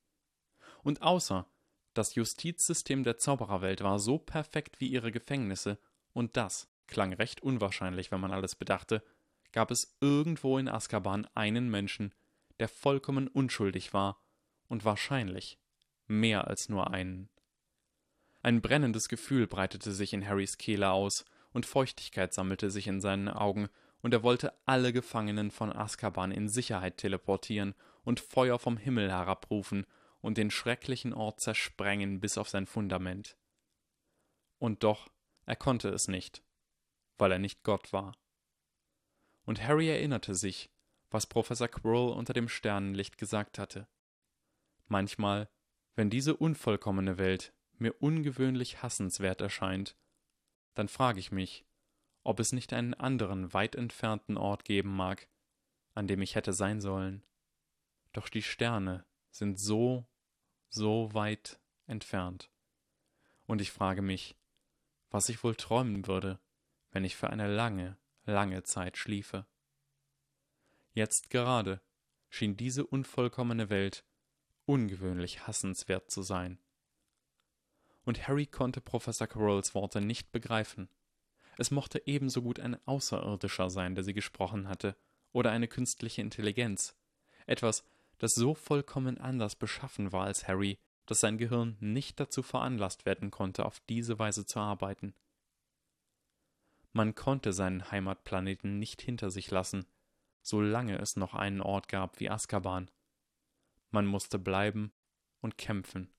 S2: Und außer das Justizsystem der Zaubererwelt war so perfekt wie ihre Gefängnisse, und das klang recht unwahrscheinlich, wenn man alles bedachte, gab es irgendwo in Azkaban einen Menschen, der vollkommen unschuldig war und wahrscheinlich mehr als nur einen. Ein brennendes Gefühl breitete sich in Harrys Kehle aus, und Feuchtigkeit sammelte sich in seinen Augen, und er wollte alle Gefangenen von Azkaban in Sicherheit teleportieren und Feuer vom Himmel herabrufen und den schrecklichen Ort zersprengen bis auf sein Fundament. Und doch, er konnte es nicht, weil er nicht Gott war. Und Harry erinnerte sich, was Professor Quirrell unter dem Sternenlicht gesagt hatte. Manchmal, wenn diese unvollkommene Welt mir ungewöhnlich hassenswert erscheint, dann frage ich mich, ob es nicht einen anderen weit entfernten Ort geben mag, an dem ich hätte sein sollen. Doch die Sterne sind so, so weit entfernt. Und ich frage mich, was ich wohl träumen würde, wenn ich für eine lange, lange Zeit schliefe. Jetzt gerade schien diese unvollkommene Welt ungewöhnlich hassenswert zu sein. Und Harry konnte Professor Quirrells Worte nicht begreifen. Es mochte ebenso gut ein Außerirdischer sein, der sie gesprochen hatte, oder eine künstliche Intelligenz. Etwas, das so vollkommen anders beschaffen war als Harry, dass sein Gehirn nicht dazu veranlasst werden konnte, auf diese Weise zu arbeiten. Man konnte seinen Heimatplaneten nicht hinter sich lassen, solange es noch einen Ort gab wie Azkaban. Man musste bleiben und kämpfen.